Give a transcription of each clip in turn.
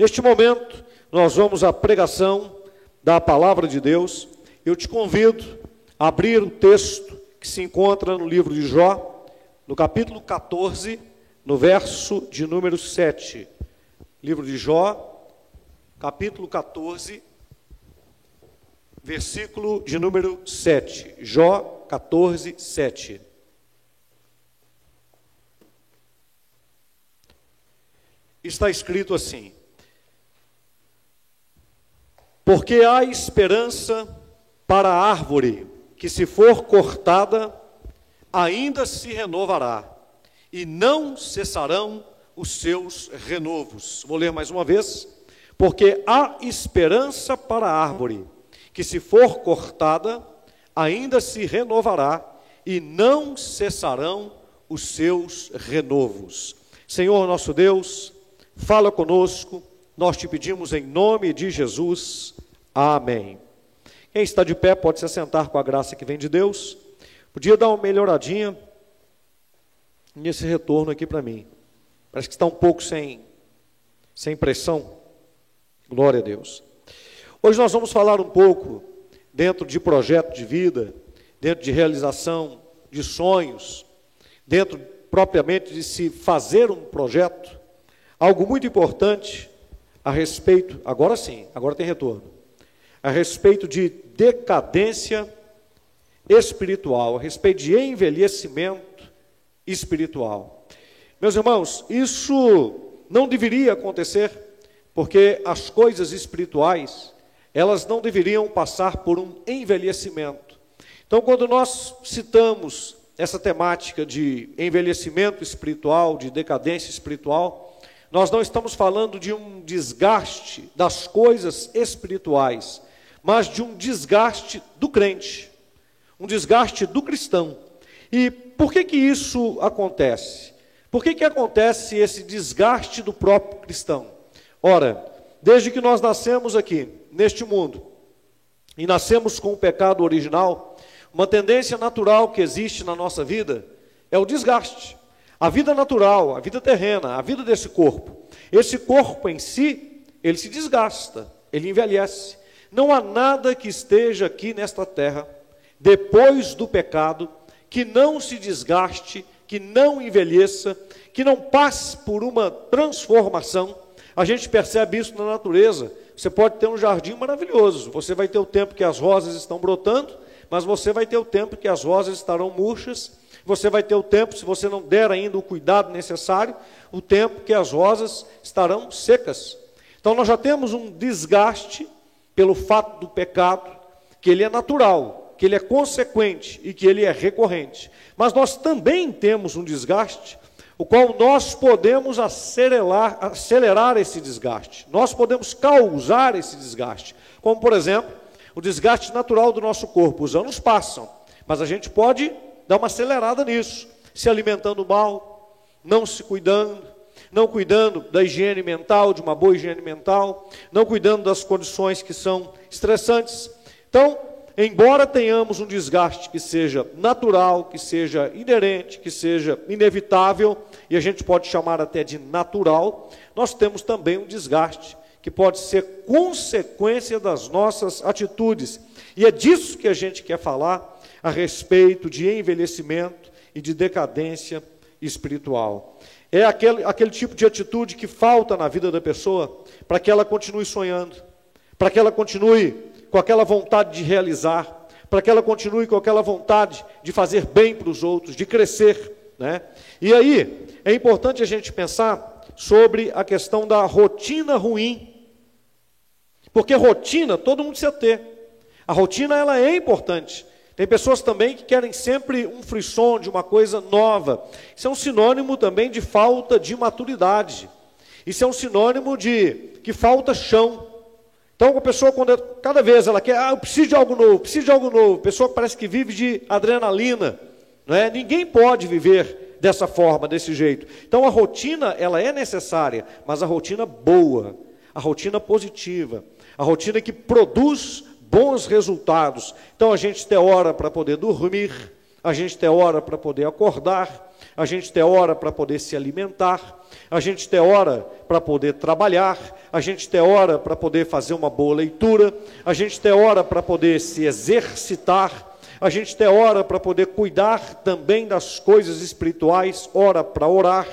Neste momento, nós vamos à pregação da palavra de Deus. Eu te convido a abrir o texto que se encontra no livro de Jó, no capítulo 14, no verso de número 7. Livro de Jó, capítulo 14, versículo de número 7. Jó 14, 7. Está escrito assim: Porque há esperança para a árvore que, se for cortada, ainda se renovará, e não cessarão os seus renovos. Vou ler mais uma vez. Porque há esperança para a árvore que, se for cortada, ainda se renovará, e não cessarão os seus renovos. Senhor nosso Deus, fala conosco, nós te pedimos em nome de Jesus. Amém. Quem está de pé pode se assentar com a graça que vem de Deus. Podia dar uma melhoradinha nesse retorno aqui para mim. Parece que está um pouco sem, sem pressão. Glória a Deus. Hoje nós vamos falar um pouco dentro de projeto de vida, dentro de realização de sonhos, dentro propriamente de se fazer um projeto, algo muito importante a respeito, agora sim, agora tem retorno, a respeito de decadência espiritual, a respeito de envelhecimento espiritual. Meus irmãos, isso não deveria acontecer, porque as coisas espirituais, elas não deveriam passar por um envelhecimento. Então, quando nós citamos essa temática de envelhecimento espiritual, de decadência espiritual, nós não estamos falando de um desgaste das coisas espirituais, mas de um desgaste do crente, um desgaste do cristão. E por que que isso acontece? Por que que acontece esse desgaste do próprio cristão? Ora, desde que nós nascemos aqui, neste mundo, e nascemos com o pecado original, uma tendência natural que existe na nossa vida é o desgaste. A vida natural, a vida terrena, a vida desse corpo. Esse corpo em si, ele se desgasta, ele envelhece. Não há nada que esteja aqui nesta terra, depois do pecado, que não se desgaste, que não envelheça, que não passe por uma transformação. A gente percebe isso na natureza. Você pode ter um jardim maravilhoso, você vai ter o tempo que as rosas estão brotando, mas você vai ter o tempo que as rosas estarão murchas, você vai ter o tempo, se você não der ainda o cuidado necessário, o tempo que as rosas estarão secas. Então nós já temos um desgaste pelo fato do pecado, que ele é natural, que ele é consequente e que ele é recorrente. Mas nós também temos um desgaste o qual nós podemos acelerar, acelerar esse desgaste. Nós podemos causar esse desgaste. Como, por exemplo, o desgaste natural do nosso corpo. Os anos passam, mas a gente pode dar uma acelerada nisso, se alimentando mal, não se cuidando, não cuidando da higiene mental, de uma boa higiene mental, não cuidando das condições que são estressantes. Então, embora tenhamos um desgaste que seja natural, que seja inerente, que seja inevitável, e a gente pode chamar até de natural, nós temos também um desgaste que pode ser consequência das nossas atitudes. E é disso que a gente quer falar a respeito de envelhecimento e de decadência espiritual. É aquele, aquele tipo de atitude que falta na vida da pessoa para que ela continue sonhando, para que ela continue com aquela vontade de realizar, para que ela continue com aquela vontade de fazer bem para os outros, de crescer. Né? E aí, é importante a gente pensar sobre a questão da rotina ruim. Porque rotina todo mundo precisa ter. A rotina ela é importante. Tem pessoas também que querem sempre um frisson de uma coisa nova. Isso é um sinônimo também de falta de maturidade. Isso é um sinônimo de que falta chão. Então, a pessoa, quando cada vez ela quer, ah, eu preciso de algo novo, preciso de algo novo, pessoa parece que vive de adrenalina. Não é? Ninguém pode viver dessa forma, desse jeito. Então, a rotina, ela é necessária, mas a rotina boa, a rotina positiva, a rotina que produz bons resultados. Então, a gente tem hora para poder dormir, a gente tem hora para poder acordar, a gente tem hora para poder se alimentar, a gente tem hora para poder trabalhar, a gente tem hora para poder fazer uma boa leitura, a gente tem hora para poder se exercitar, a gente tem hora para poder cuidar também das coisas espirituais, hora para orar,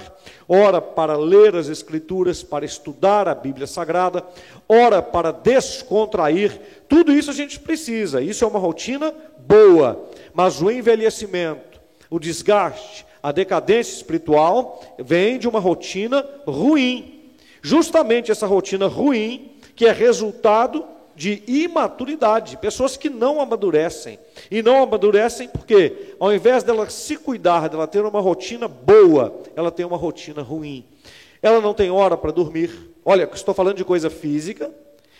hora para ler as Escrituras, para estudar a Bíblia Sagrada, hora para descontrair. Tudo isso a gente precisa, isso é uma rotina boa, mas o envelhecimento, o desgaste, a decadência espiritual vem de uma rotina ruim. Justamente essa rotina ruim, que é resultado de imaturidade, pessoas que não amadurecem. E não amadurecem porque, ao invés dela se cuidar, dela ter uma rotina boa, ela tem uma rotina ruim. Ela não tem hora para dormir. Olha, estou falando de coisa física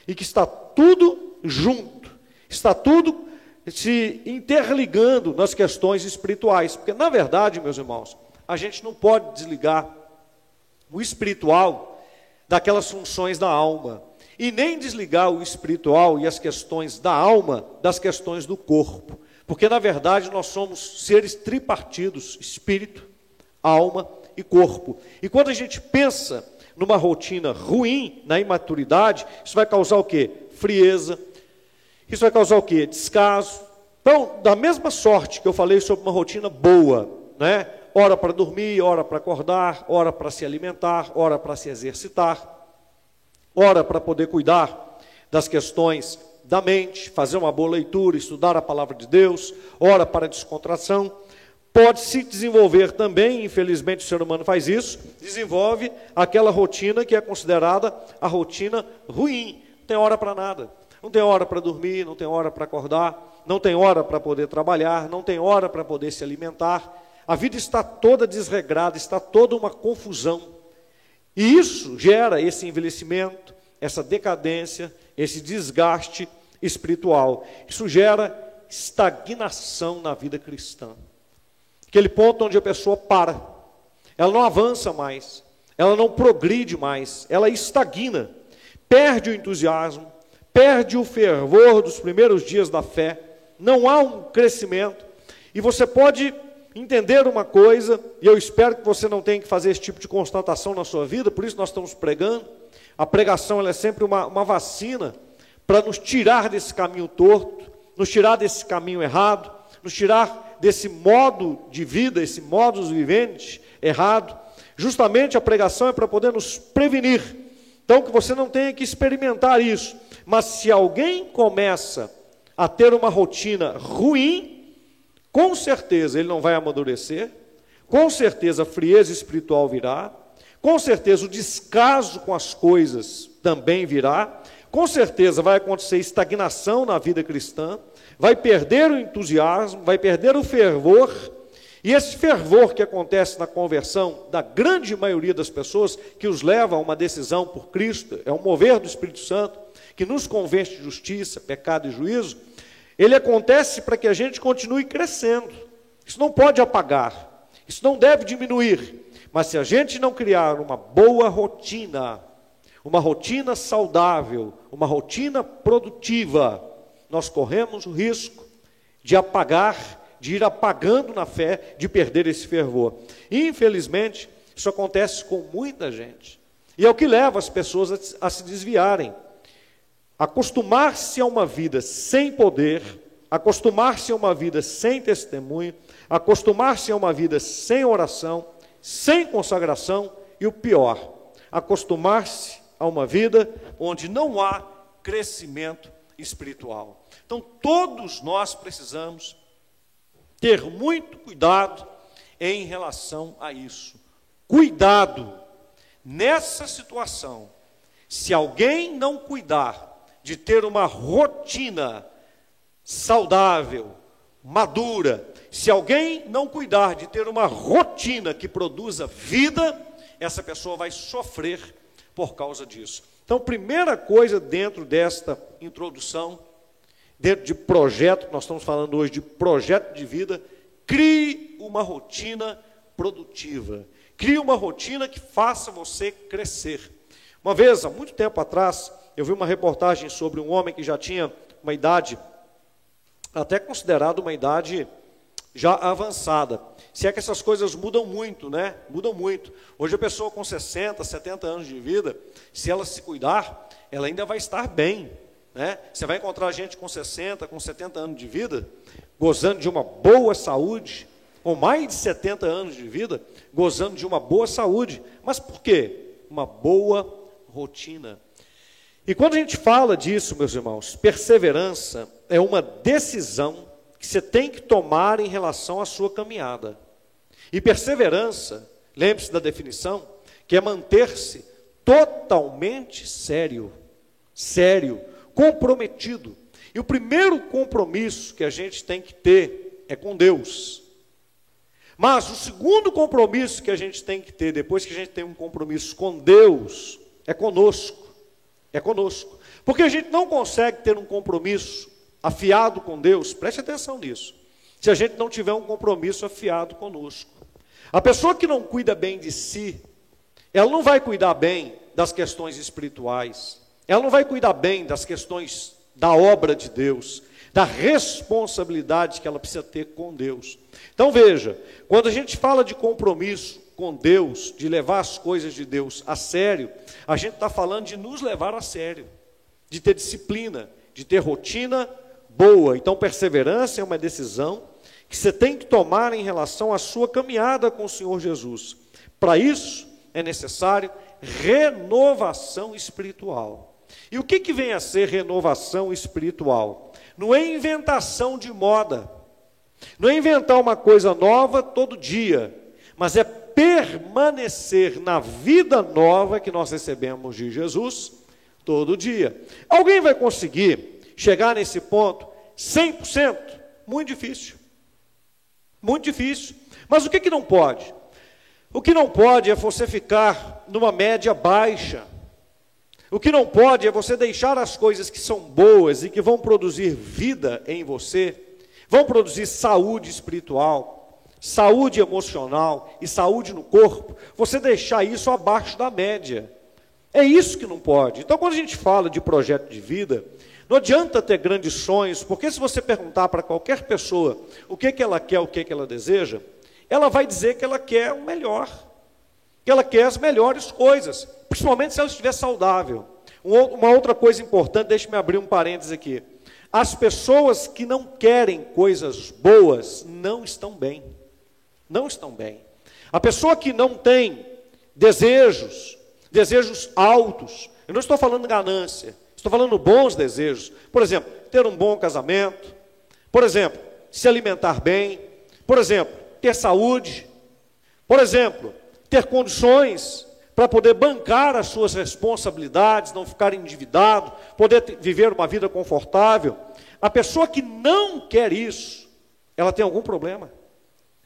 e que está tudo junto, está tudo se interligando nas questões espirituais. Porque, na verdade, meus irmãos, a gente não pode desligar o espiritual daquelas funções da alma e nem desligar o espiritual e as questões da alma das questões do corpo, porque na verdade nós somos seres tripartidos: espírito, alma e corpo. E quando a gente pensa numa rotina ruim, na imaturidade, isso vai causar o quê? Frieza. Isso vai causar o quê? Descaso. Então, da mesma sorte que eu falei sobre uma rotina boa, né? Hora para dormir, hora para acordar, hora para se alimentar, hora para se exercitar ora para poder cuidar das questões da mente, fazer uma boa leitura, estudar a palavra de Deus, ora para descontração. Pode se desenvolver também, infelizmente o ser humano faz isso, desenvolve aquela rotina que é considerada a rotina ruim. Não tem hora para nada. Não tem hora para dormir, não tem hora para acordar, não tem hora para poder trabalhar, não tem hora para poder se alimentar. A vida está toda desregrada, está toda uma confusão. E isso gera esse envelhecimento, essa decadência, esse desgaste espiritual. Isso gera estagnação na vida cristã. Aquele ponto onde a pessoa para, ela não avança mais, ela não progride mais, ela estagna, perde o entusiasmo, perde o fervor dos primeiros dias da fé, não há um crescimento, e você pode entender uma coisa, e eu espero que você não tenha que fazer esse tipo de constatação na sua vida, por isso nós estamos pregando. A pregação é sempre uma, uma vacina para nos tirar desse caminho torto, nos tirar desse caminho errado, nos tirar desse modo de vida, esse modus vivente errado. Justamente a pregação é para poder nos prevenir. Então, que você não tenha que experimentar isso. Mas se alguém começa a ter uma rotina ruim, com certeza ele não vai amadurecer, com certeza a frieza espiritual virá, com certeza o descaso com as coisas também virá, com certeza vai acontecer estagnação na vida cristã, vai perder o entusiasmo, vai perder o fervor, e esse fervor que acontece na conversão da grande maioria das pessoas, que os leva a uma decisão por Cristo, é um mover do Espírito Santo, que nos convence de justiça, pecado e juízo, ele acontece para que a gente continue crescendo. Isso não pode apagar, isso não deve diminuir. Mas se a gente não criar uma boa rotina, uma rotina saudável, uma rotina produtiva, nós corremos o risco de apagar, de ir apagando na fé, de perder esse fervor. Infelizmente, isso acontece com muita gente. E é o que leva as pessoas a, a se desviarem. Acostumar-se a uma vida sem poder, acostumar-se a uma vida sem testemunho, acostumar-se a uma vida sem oração, sem consagração e o pior, acostumar-se a uma vida onde não há crescimento espiritual. Então, todos nós precisamos ter muito cuidado em relação a isso. Cuidado nessa situação. Se alguém não cuidar de ter uma rotina saudável, madura. Se alguém não cuidar de ter uma rotina que produza vida, essa pessoa vai sofrer por causa disso. Então, primeira coisa dentro desta introdução, dentro de projeto, nós estamos falando hoje de projeto de vida, crie uma rotina produtiva. Crie uma rotina que faça você crescer. Uma vez, há muito tempo atrás, eu vi uma reportagem sobre um homem que já tinha uma idade, até considerada uma idade já avançada. Se é que essas coisas mudam muito, né? Mudam muito. Hoje a pessoa com 60, 70 anos de vida, se ela se cuidar, ela ainda vai estar bem. Né? Você vai encontrar gente com 60, com 70 anos de vida, gozando de uma boa saúde, com mais de 70 anos de vida, gozando de uma boa saúde. Mas por quê? Uma boa rotina. E quando a gente fala disso, meus irmãos, perseverança é uma decisão que você tem que tomar em relação à sua caminhada. E perseverança, lembre-se da definição, que é manter-se totalmente sério, sério, comprometido. E o primeiro compromisso que a gente tem que ter é com Deus. Mas o segundo compromisso que a gente tem que ter, depois que a gente tem um compromisso com Deus, é conosco. É conosco. Porque a gente não consegue ter um compromisso afiado com Deus, preste atenção nisso, se a gente não tiver um compromisso afiado conosco. A pessoa que não cuida bem de si, ela não vai cuidar bem das questões espirituais, ela não vai cuidar bem das questões da obra de Deus, da responsabilidade que ela precisa ter com Deus. Então veja, quando a gente fala de compromisso com Deus, de levar as coisas de Deus a sério, a gente está falando de nos levar a sério, de ter disciplina, de ter rotina boa. Então, perseverança é uma decisão que você tem que tomar em relação à sua caminhada com o Senhor Jesus. Para isso, é necessário renovação espiritual. E o que, que vem a ser renovação espiritual? Não é inventação de moda, não é inventar uma coisa nova todo dia, mas é permanecer na vida nova que nós recebemos de Jesus todo dia. Alguém vai conseguir chegar nesse ponto 100%? Muito difícil. Muito difícil. Mas o que, que não pode? O que não pode é você ficar numa média baixa. O que não pode é você deixar as coisas que são boas e que vão produzir vida em você, vão produzir saúde espiritual, saúde emocional e saúde no corpo, você deixar isso abaixo da média. É isso que não pode. Então, quando a gente fala de projeto de vida, não adianta ter grandes sonhos, porque se você perguntar para qualquer pessoa o que, que ela quer, o que, que ela deseja, ela vai dizer que ela quer o melhor, que ela quer as melhores coisas, principalmente se ela estiver saudável. Uma outra coisa importante, deixe-me abrir um parênteses aqui. As pessoas que não querem coisas boas não estão bem. Não estão bem. A pessoa que não tem desejos, desejos altos, eu não estou falando ganância, Estou falando bons desejos. Por exemplo, ter um bom casamento. Por exemplo, se alimentar bem. Por exemplo, ter saúde. Por exemplo, ter condições para poder bancar as suas responsabilidades, não ficar endividado, poder viver uma vida confortável. A pessoa que não quer isso, ela tem algum problema.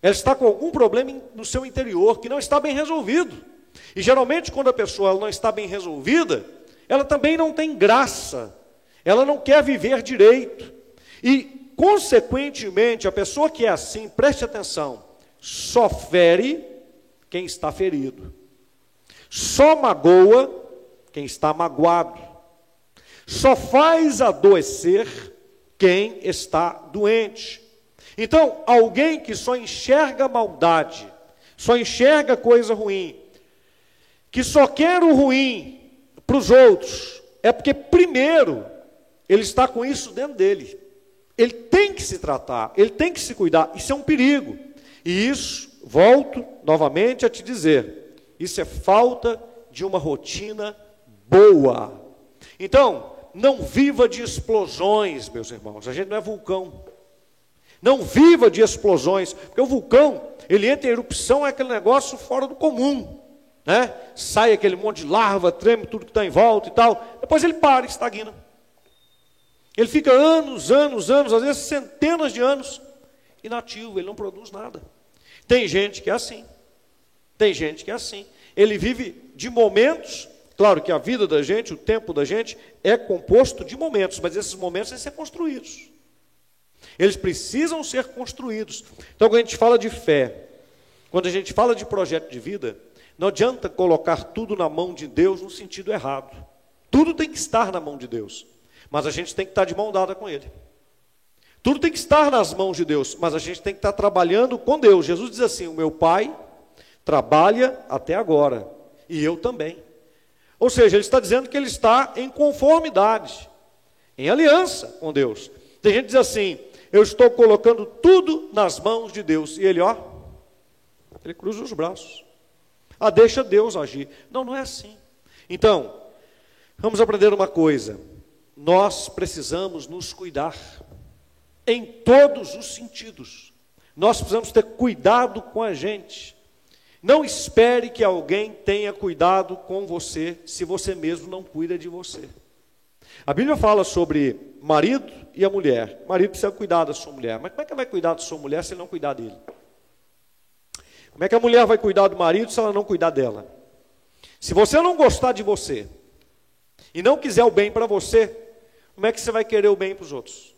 Ela está com algum problema no seu interior que não está bem resolvido. E geralmente, quando a pessoa não está bem resolvida, ela também não tem graça, ela não quer viver direito. E, consequentemente, a pessoa que é assim, preste atenção, só fere quem está ferido, só magoa quem está magoado, só faz adoecer quem está doente. Então, alguém que só enxerga maldade, só enxerga coisa ruim, que só quer o ruim para os outros, é porque, primeiro, ele está com isso dentro dele. Ele tem que se tratar, ele tem que se cuidar. Isso é um perigo. E isso, volto novamente a te dizer, isso é falta de uma rotina boa. Então, não viva de explosões, meus irmãos. A gente não é vulcão. Não viva de explosões, porque o vulcão, ele entra em erupção, é aquele negócio fora do comum né? sai aquele monte de larva, treme tudo que está em volta e tal. Depois ele para, estagna. Ele fica anos, anos, anos, às vezes centenas de anos, inativo, ele não produz nada. Tem gente que é assim. Tem gente que é assim. Ele vive de momentos. Claro que a vida da gente, o tempo da gente, é composto de momentos, mas esses momentos têm que ser construídos. Eles precisam ser construídos. Então, quando a gente fala de fé, quando a gente fala de projeto de vida, não adianta colocar tudo na mão de Deus no sentido errado. Tudo tem que estar na mão de Deus. Mas a gente tem que estar de mão dada com Ele. Tudo tem que estar nas mãos de Deus, mas a gente tem que estar trabalhando com Deus. Jesus diz assim: O meu Pai trabalha até agora, e eu também. Ou seja, ele está dizendo que ele está em conformidade, em aliança com Deus. Tem gente que diz assim: Eu estou colocando tudo nas mãos de Deus, e ele, ó, ele cruza os braços. Ah, deixa Deus agir. Não, não é assim. Então, vamos aprender uma coisa: nós precisamos nos cuidar em todos os sentidos. Nós precisamos ter cuidado com a gente. Não espere que alguém tenha cuidado com você se você mesmo não cuida de você. A Bíblia fala sobre marido e a mulher. O marido precisa cuidar da sua mulher. Mas como é que vai cuidar da sua mulher se ele não cuidar dele? Como é que a mulher vai cuidar do marido se ela não cuidar dela? Se você não gostar de você e não quiser o bem para você, como é que você vai querer o bem para os outros?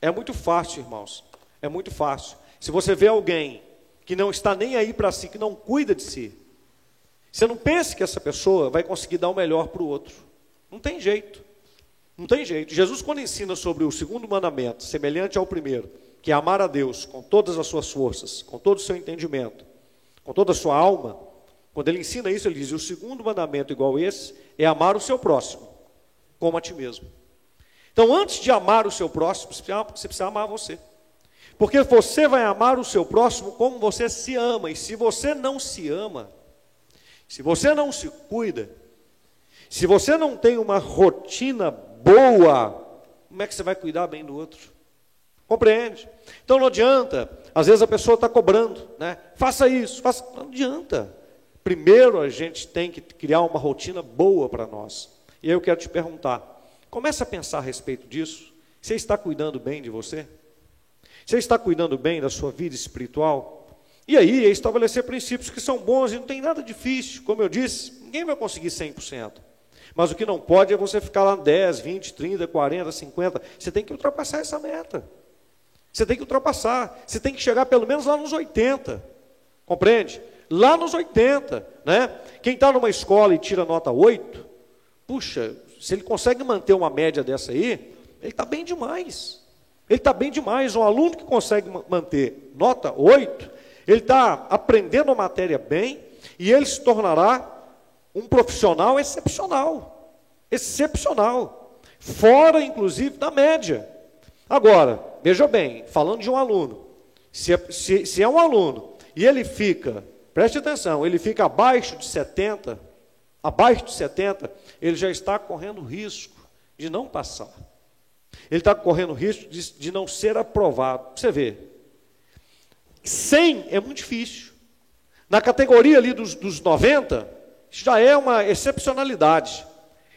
É muito fácil, irmãos. É muito fácil. Se você vê alguém que não está nem aí para si, que não cuida de si, você não pense que essa pessoa vai conseguir dar o melhor para o outro. Não tem jeito. Não tem jeito. Jesus, quando ensina sobre o segundo mandamento, semelhante ao primeiro, que é amar a Deus com todas as suas forças, com todo o seu entendimento, com toda a sua alma, quando ele ensina isso, ele diz: o segundo mandamento, igual esse, é amar o seu próximo, como a ti mesmo. Então, antes de amar o seu próximo, você precisa, amar você. Porque você vai amar o seu próximo como você se ama. E se você não se ama, se você não se cuida, se você não tem uma rotina boa, como é que você vai cuidar bem do outro? Compreende? Então não adianta. Às vezes a pessoa está cobrando, né? Faça isso, faça. Não adianta. Primeiro a gente tem que criar uma rotina boa para nós. E eu quero te perguntar: Comece a pensar a respeito disso. Você está cuidando bem de você? Você está cuidando bem da sua vida espiritual? E aí, é estabelecer princípios que são bons e não tem nada difícil. Como eu disse, ninguém vai conseguir 100%. Mas o que não pode é você ficar lá 10, 20, 30, 40, 50. Você tem que ultrapassar essa meta. Você tem que ultrapassar. Você tem que chegar pelo menos lá nos 80. Compreende? Lá nos 80. Né? Quem está numa escola e tira nota 8, puxa, se ele consegue manter uma média dessa aí, ele está bem demais. Ele está bem demais. Um aluno que consegue manter nota 8, ele está aprendendo a matéria bem e ele se tornará um profissional excepcional. Excepcional. Fora, inclusive, da média. Agora, veja bem, falando de um aluno, se é, se, se é um aluno e ele fica, preste atenção, ele fica abaixo de 70, abaixo de 70, ele já está correndo risco de não passar. Ele está correndo risco de, de não ser aprovado. Você vê, 100 é muito difícil. Na categoria ali dos, dos 90, já é uma excepcionalidade.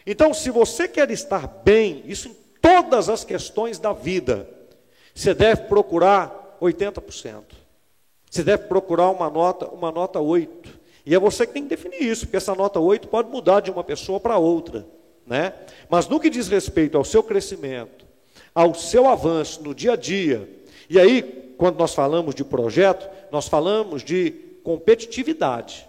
Então, se você quer estar bem, isso em todas as questões da vida, você deve procurar 80%. Você deve procurar uma nota, uma nota 8. E é você que tem que definir isso, porque essa nota 8 pode mudar de uma pessoa para outra. Né? Mas no que diz respeito ao seu crescimento, ao seu avanço no dia a dia, e aí, quando nós falamos de projeto, nós falamos de competitividade.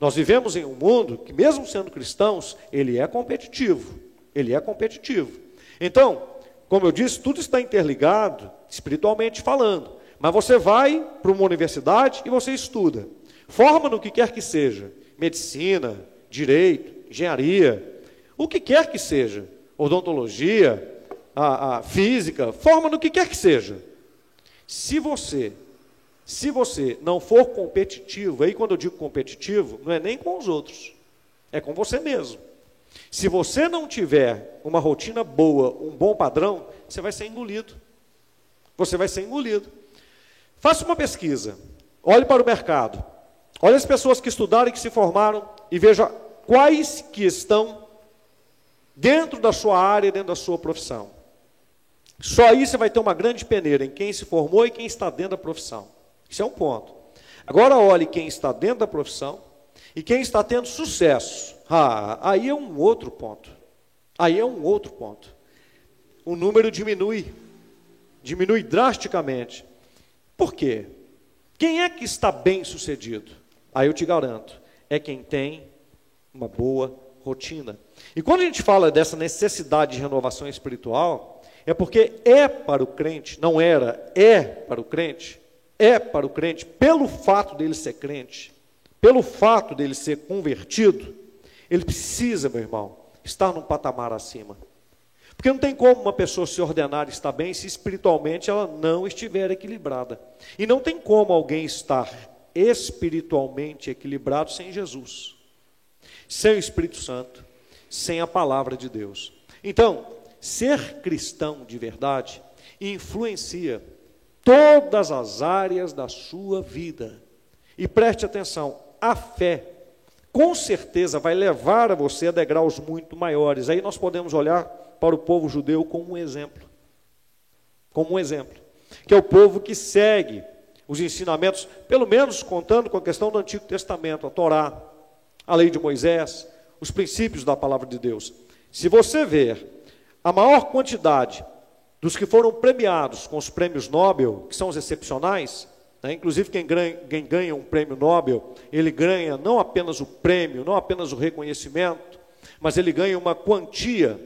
Nós vivemos em um mundo que, mesmo sendo cristãos, ele é competitivo. Ele é competitivo. Então, como eu disse, tudo está interligado, espiritualmente falando. Mas você vai para uma universidade e você estuda. Forma no que quer que seja, medicina, direito, engenharia, o que quer que seja, odontologia, a, a física, forma no que quer que seja. Se você, se você não for competitivo, aí quando eu digo competitivo, não é nem com os outros, é com você mesmo. Se você não tiver uma rotina boa, um bom padrão, você vai ser engolido. Você vai ser engolido. Faça uma pesquisa. Olhe para o mercado. Olha as pessoas que estudaram e que se formaram e veja quais que estão dentro da sua área, dentro da sua profissão. Só aí você vai ter uma grande peneira em quem se formou e quem está dentro da profissão. Isso é um ponto. Agora olhe quem está dentro da profissão e quem está tendo sucesso. Ah, aí é um outro ponto. Aí é um outro ponto. O número diminui. Diminui drasticamente. Por quê? Quem é que está bem sucedido? Aí eu te garanto, é quem tem uma boa rotina. E quando a gente fala dessa necessidade de renovação espiritual, é porque é para o crente, não era, é para o crente, é para o crente, pelo fato dele ser crente, pelo fato dele ser convertido, ele precisa, meu irmão, estar num patamar acima. Porque não tem como uma pessoa se ordenar estar bem se espiritualmente ela não estiver equilibrada. E não tem como alguém estar espiritualmente equilibrado sem Jesus, sem o Espírito Santo, sem a palavra de Deus. Então, ser cristão de verdade influencia todas as áreas da sua vida. E preste atenção, a fé com certeza vai levar a você a degraus muito maiores. Aí nós podemos olhar para o povo judeu como um exemplo. Como um exemplo. Que é o povo que segue os ensinamentos, pelo menos contando com a questão do Antigo Testamento, a Torá, a lei de Moisés, os princípios da palavra de Deus. Se você ver a maior quantidade dos que foram premiados com os prêmios Nobel, que são os excepcionais, né, inclusive quem ganha, quem ganha um prêmio Nobel, ele ganha não apenas o prêmio, não apenas o reconhecimento, mas ele ganha uma quantia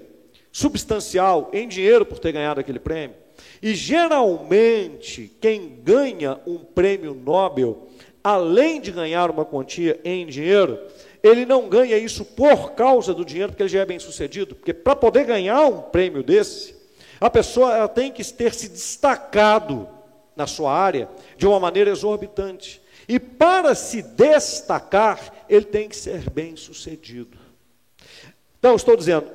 substancial em dinheiro por ter ganhado aquele prêmio. E geralmente, quem ganha um prêmio Nobel, além de ganhar uma quantia em dinheiro, ele não ganha isso por causa do dinheiro, porque ele já é bem sucedido. Porque para poder ganhar um prêmio desse, a pessoa tem que ter se destacado na sua área de uma maneira exorbitante. E para se destacar, ele tem que ser bem sucedido. Então, estou dizendo,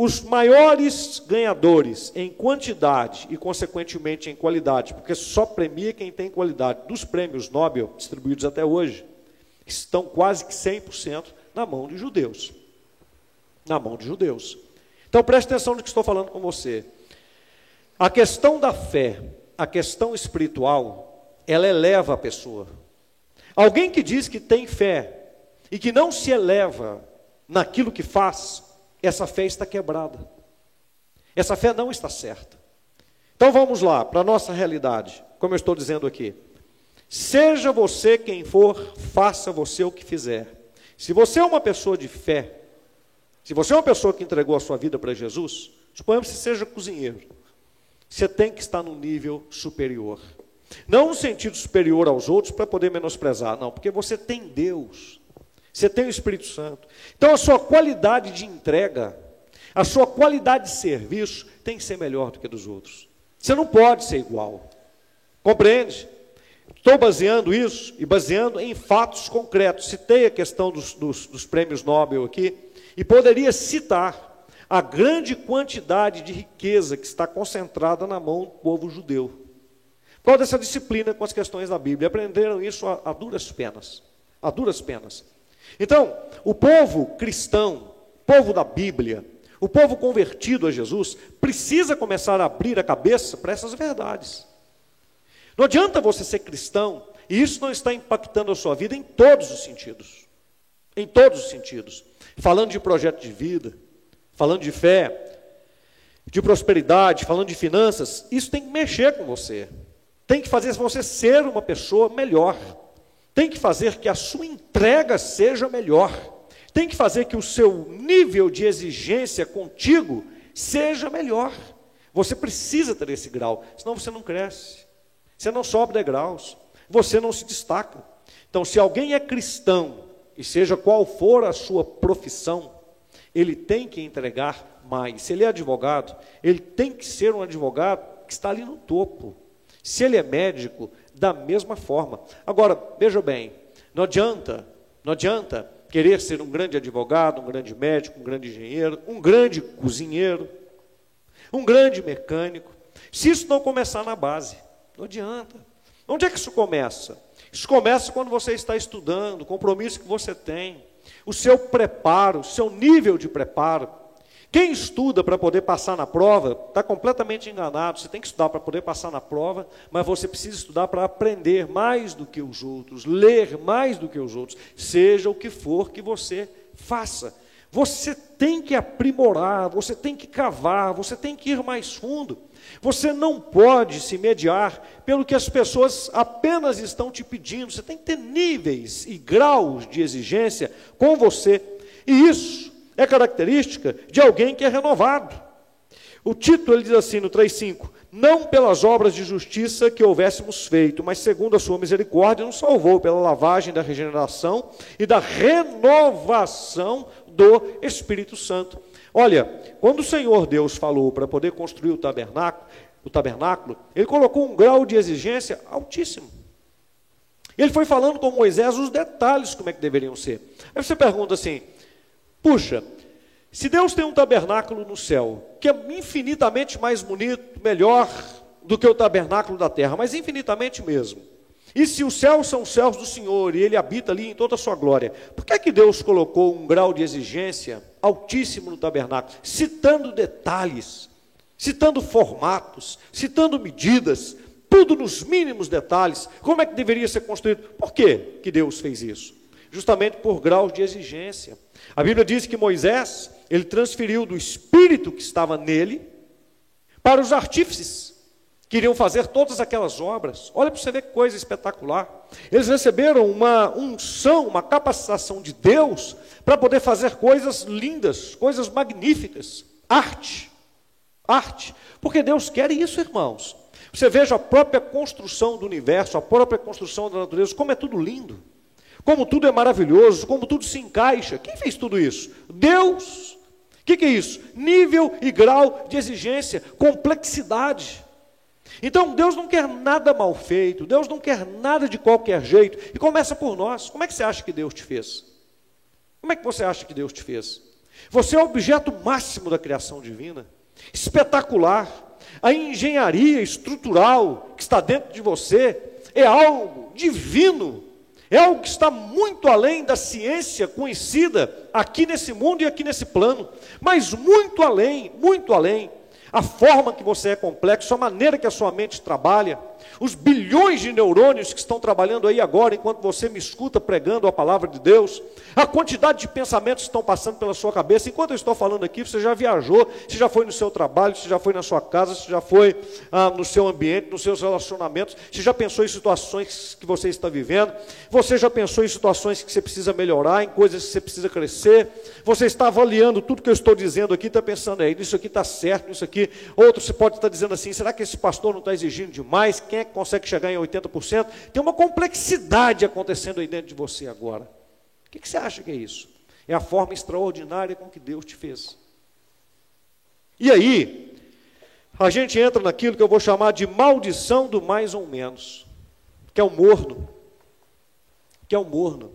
os maiores ganhadores em quantidade e, consequentemente, em qualidade, porque só premia quem tem qualidade, dos prêmios Nobel distribuídos até hoje, estão quase que 100% na mão de judeus. Na mão de judeus. Então preste atenção no que estou falando com você. A questão da fé, a questão espiritual, ela eleva a pessoa. Alguém que diz que tem fé e que não se eleva naquilo que faz, essa fé está quebrada. Essa fé não está certa. Então vamos lá, para a nossa realidade, como eu estou dizendo aqui. Seja você quem for, faça você o que fizer. Se você é uma pessoa de fé, se você é uma pessoa que entregou a sua vida para Jesus, suponhamos que seja cozinheiro, você tem que estar num nível superior. Não no sentido superior aos outros para poder menosprezar, não, porque você tem Deus. Você tem o Espírito Santo. Então a sua qualidade de entrega, a sua qualidade de serviço tem que ser melhor do que a dos outros. Você não pode ser igual. Compreende? Estou baseando isso e baseando em fatos concretos. Citei a questão dos, dos, dos prêmios Nobel aqui e poderia citar a grande quantidade de riqueza que está concentrada na mão do povo judeu. Qual dessa disciplina com as questões da Bíblia? Aprenderam isso a, a duras penas. A duras penas. Então, o povo cristão, povo da Bíblia, o povo convertido a Jesus, precisa começar a abrir a cabeça para essas verdades. Não adianta você ser cristão e isso não está impactando a sua vida em todos os sentidos. Em todos os sentidos. Falando de projeto de vida, falando de fé, de prosperidade, falando de finanças, isso tem que mexer com você. Tem que fazer você ser uma pessoa melhor tem que fazer que a sua entrega seja melhor, tem que fazer que o seu nível de exigência contigo seja melhor. Você precisa ter esse grau, senão você não cresce, você não sobe degraus, você não se destaca. Então, se alguém é cristão, e seja qual for a sua profissão, ele tem que entregar mais. Se ele é advogado, ele tem que ser um advogado que está ali no topo. Se ele é médico, da mesma forma. Agora, veja bem, não adianta, não adianta querer ser um grande advogado, um grande médico, um grande engenheiro, um grande cozinheiro, um grande mecânico, se isso não começar na base. Não adianta. Onde é que isso começa? Isso começa quando você está estudando, o compromisso que você tem, o seu preparo, o seu nível de preparo. Quem estuda para poder passar na prova está completamente enganado. Você tem que estudar para poder passar na prova, mas você precisa estudar para aprender mais do que os outros, ler mais do que os outros, seja o que for que você faça. Você tem que aprimorar, você tem que cavar, você tem que ir mais fundo. Você não pode se mediar pelo que as pessoas apenas estão te pedindo. Você tem que ter níveis e graus de exigência com você. E isso é característica de alguém que é renovado. O título diz assim no 3,5: Não pelas obras de justiça que houvéssemos feito, mas segundo a sua misericórdia, nos salvou pela lavagem da regeneração e da renovação do Espírito Santo. Olha, quando o Senhor Deus falou para poder construir o tabernáculo, o tabernáculo, ele colocou um grau de exigência altíssimo. Ele foi falando com Moisés os detalhes como é que deveriam ser. Aí você pergunta assim: puxa, se Deus tem um tabernáculo no céu, que é infinitamente mais bonito, melhor do que o tabernáculo da terra, mas infinitamente mesmo. E se os céus são os céus do Senhor e Ele habita ali em toda a sua glória, por que é que Deus colocou um grau de exigência altíssimo no tabernáculo, citando detalhes, citando formatos, citando medidas, tudo nos mínimos detalhes, como é que deveria ser construído? Por que que Deus fez isso? Justamente por graus de exigência. A Bíblia diz que Moisés, ele transferiu do espírito que estava nele para os artífices que iriam fazer todas aquelas obras. Olha para você ver que coisa espetacular. Eles receberam uma unção, uma capacitação de Deus para poder fazer coisas lindas, coisas magníficas, arte. Arte. Porque Deus quer isso, irmãos. Você veja a própria construção do universo, a própria construção da natureza, como é tudo lindo, como tudo é maravilhoso, como tudo se encaixa. Quem fez tudo isso? Deus. O que, que é isso? Nível e grau de exigência, complexidade. Então Deus não quer nada mal feito, Deus não quer nada de qualquer jeito, e começa por nós. Como é que você acha que Deus te fez? Como é que você acha que Deus te fez? Você é o objeto máximo da criação divina, espetacular. A engenharia estrutural que está dentro de você é algo divino, é algo que está muito além da ciência conhecida aqui nesse mundo e aqui nesse plano, mas muito além, muito além a forma que você é complexo, a maneira que a sua mente trabalha, os bilhões de neurônios que estão trabalhando aí agora, enquanto você me escuta pregando a palavra de Deus, a quantidade de pensamentos que estão passando pela sua cabeça, enquanto eu estou falando aqui, você já viajou, você já foi no seu trabalho, você já foi na sua casa, você já foi ah, no seu ambiente, nos seus relacionamentos, você já pensou em situações que você está vivendo, você já pensou em situações que você precisa melhorar, em coisas que você precisa crescer, você está avaliando tudo que eu estou dizendo aqui, está pensando, é, isso aqui está certo, isso aqui, outro você pode estar dizendo assim, será que esse pastor não está exigindo demais? Quem é que consegue chegar em 80%? Tem uma complexidade acontecendo aí dentro de você agora. O que, que você acha que é isso? É a forma extraordinária com que Deus te fez. E aí, a gente entra naquilo que eu vou chamar de maldição do mais ou menos, que é o morno. Que é o morno.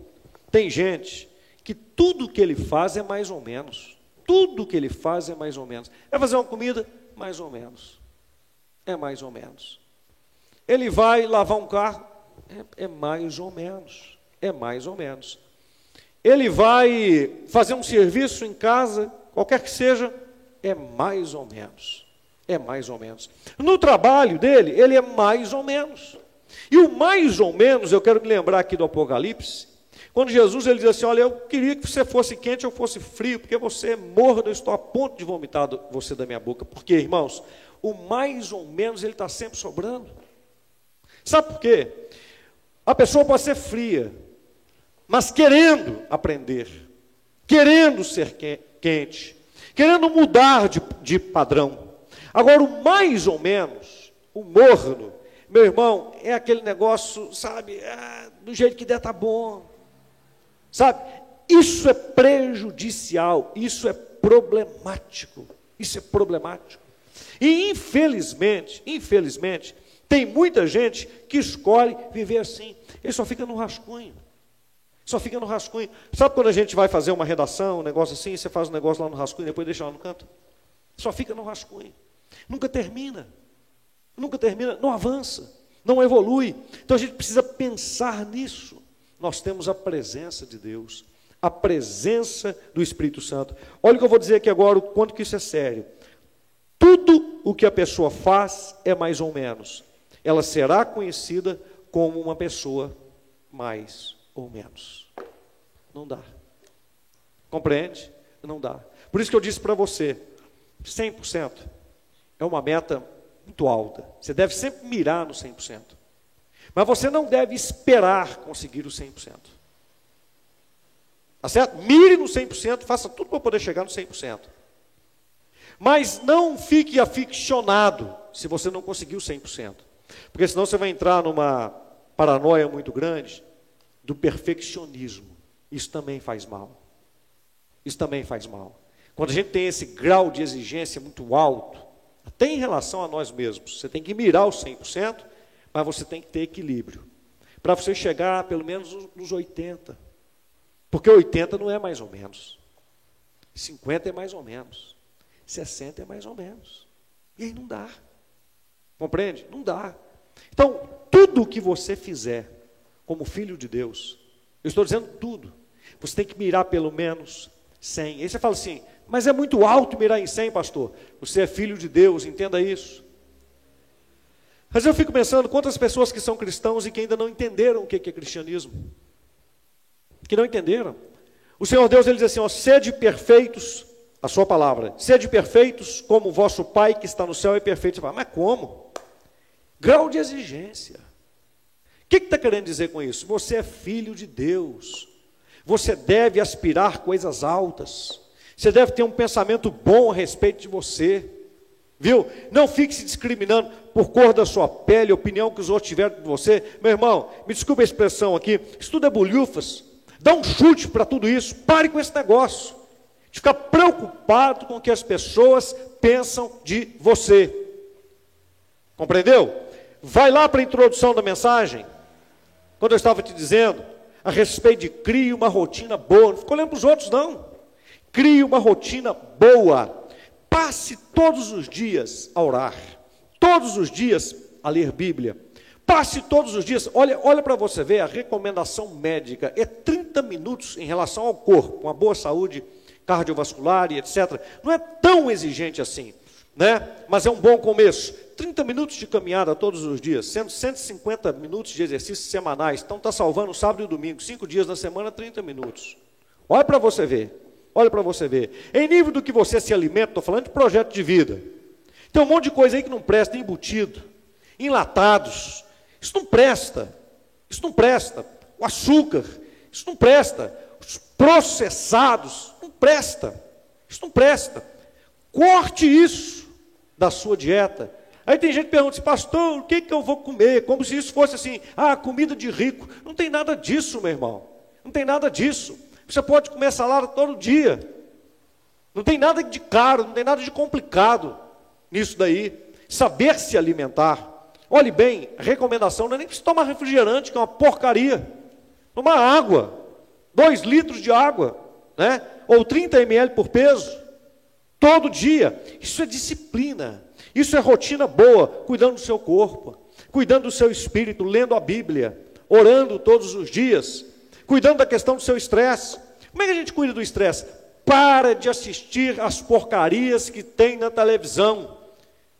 Tem gente que tudo que ele faz é mais ou menos. Tudo que ele faz é mais ou menos. É fazer uma comida? Mais ou menos. É mais ou menos. Ele vai lavar um carro? É, é mais ou menos. É mais ou menos. Ele vai fazer um serviço em casa, qualquer que seja, é mais ou menos. É mais ou menos. No trabalho dele, ele é mais ou menos. E o mais ou menos, eu quero me lembrar aqui do Apocalipse, quando Jesus ele diz assim: Olha, eu queria que você fosse quente ou fosse frio, porque você é morno, eu estou a ponto de vomitar você da minha boca. Porque, irmãos, o mais ou menos ele está sempre sobrando. Sabe por quê? A pessoa pode ser fria, mas querendo aprender, querendo ser quente, querendo mudar de, de padrão. Agora, o mais ou menos, o morno, meu irmão, é aquele negócio, sabe, ah, do jeito que der tá bom. Sabe, isso é prejudicial, isso é problemático. Isso é problemático. E infelizmente, infelizmente, tem muita gente que escolhe viver assim. Ele só fica no rascunho. Só fica no rascunho. Sabe quando a gente vai fazer uma redação, um negócio assim, você faz um negócio lá no rascunho e depois deixa lá no canto? Só fica no rascunho. Nunca termina. Nunca termina, não avança, não evolui. Então a gente precisa pensar nisso. Nós temos a presença de Deus, a presença do Espírito Santo. Olha o que eu vou dizer aqui agora, o quanto que isso é sério. Tudo o que a pessoa faz é mais ou menos. Ela será conhecida como uma pessoa mais ou menos. Não dá. Compreende? Não dá. Por isso que eu disse para você, 100% é uma meta muito alta. Você deve sempre mirar no 100%. Mas você não deve esperar conseguir o 100%. Tá certo? Mire no 100%, faça tudo para poder chegar no 100%. Mas não fique aficionado se você não conseguiu 100%. Porque senão você vai entrar numa paranoia muito grande do perfeccionismo. Isso também faz mal. Isso também faz mal. Quando a gente tem esse grau de exigência muito alto, até em relação a nós mesmos, você tem que mirar os 100%, mas você tem que ter equilíbrio. Para você chegar pelo menos nos 80%. Porque 80 não é mais ou menos. 50 é mais ou menos. 60 é mais ou menos. E aí não dá. Compreende? Não dá. Então, tudo que você fizer como filho de Deus, eu estou dizendo tudo, você tem que mirar pelo menos 100. Aí você fala assim, mas é muito alto mirar em 100, pastor. Você é filho de Deus, entenda isso. Mas eu fico pensando, quantas pessoas que são cristãos e que ainda não entenderam o que é cristianismo? Que não entenderam. O Senhor Deus, ele diz assim, ó, sede perfeitos, a sua palavra, sede perfeitos como o vosso Pai que está no céu é perfeito. Você fala, mas como? Grau de exigência. O que está que tá querendo dizer com isso? Você é filho de Deus. Você deve aspirar coisas altas. Você deve ter um pensamento bom a respeito de você. Viu? Não fique se discriminando por cor da sua pele, opinião que os outros tiveram de você. Meu irmão, me desculpe a expressão aqui, isso tudo é bolhufas. Dá um chute para tudo isso. Pare com esse negócio. De ficar preocupado com o que as pessoas pensam de você. Compreendeu? Vai lá para a introdução da mensagem. Quando eu estava te dizendo a respeito de crie uma rotina boa. Não ficou olhando para os outros, não. Crie uma rotina boa. Passe todos os dias a orar. Todos os dias a ler Bíblia. Passe todos os dias. Olha, olha para você ver, a recomendação médica é 30 minutos em relação ao corpo, uma boa saúde cardiovascular e etc. Não é tão exigente assim, né? Mas é um bom começo. 30 minutos de caminhada todos os dias, sendo 150 minutos de exercícios semanais. Então está salvando sábado e domingo, cinco dias na semana, 30 minutos. Olha para você ver. Olha para você ver. Em nível do que você se alimenta, estou falando de projeto de vida. Tem um monte de coisa aí que não presta, embutido, enlatados. Isso não presta. Isso não presta. O açúcar, isso não presta. Os processados, não presta. Isso não presta. Corte isso da sua dieta. Aí tem gente que pergunta assim, pastor, o que, que eu vou comer? Como se isso fosse assim, ah, comida de rico. Não tem nada disso, meu irmão. Não tem nada disso. Você pode comer salada todo dia. Não tem nada de caro, não tem nada de complicado nisso daí. Saber se alimentar. Olhe bem, recomendação não é nem você tomar refrigerante, que é uma porcaria. Tomar água. Dois litros de água, né? Ou 30 ml por peso. Todo dia. Isso é disciplina. Isso é rotina boa, cuidando do seu corpo, cuidando do seu espírito, lendo a Bíblia, orando todos os dias, cuidando da questão do seu estresse. Como é que a gente cuida do estresse? Para de assistir as porcarias que tem na televisão.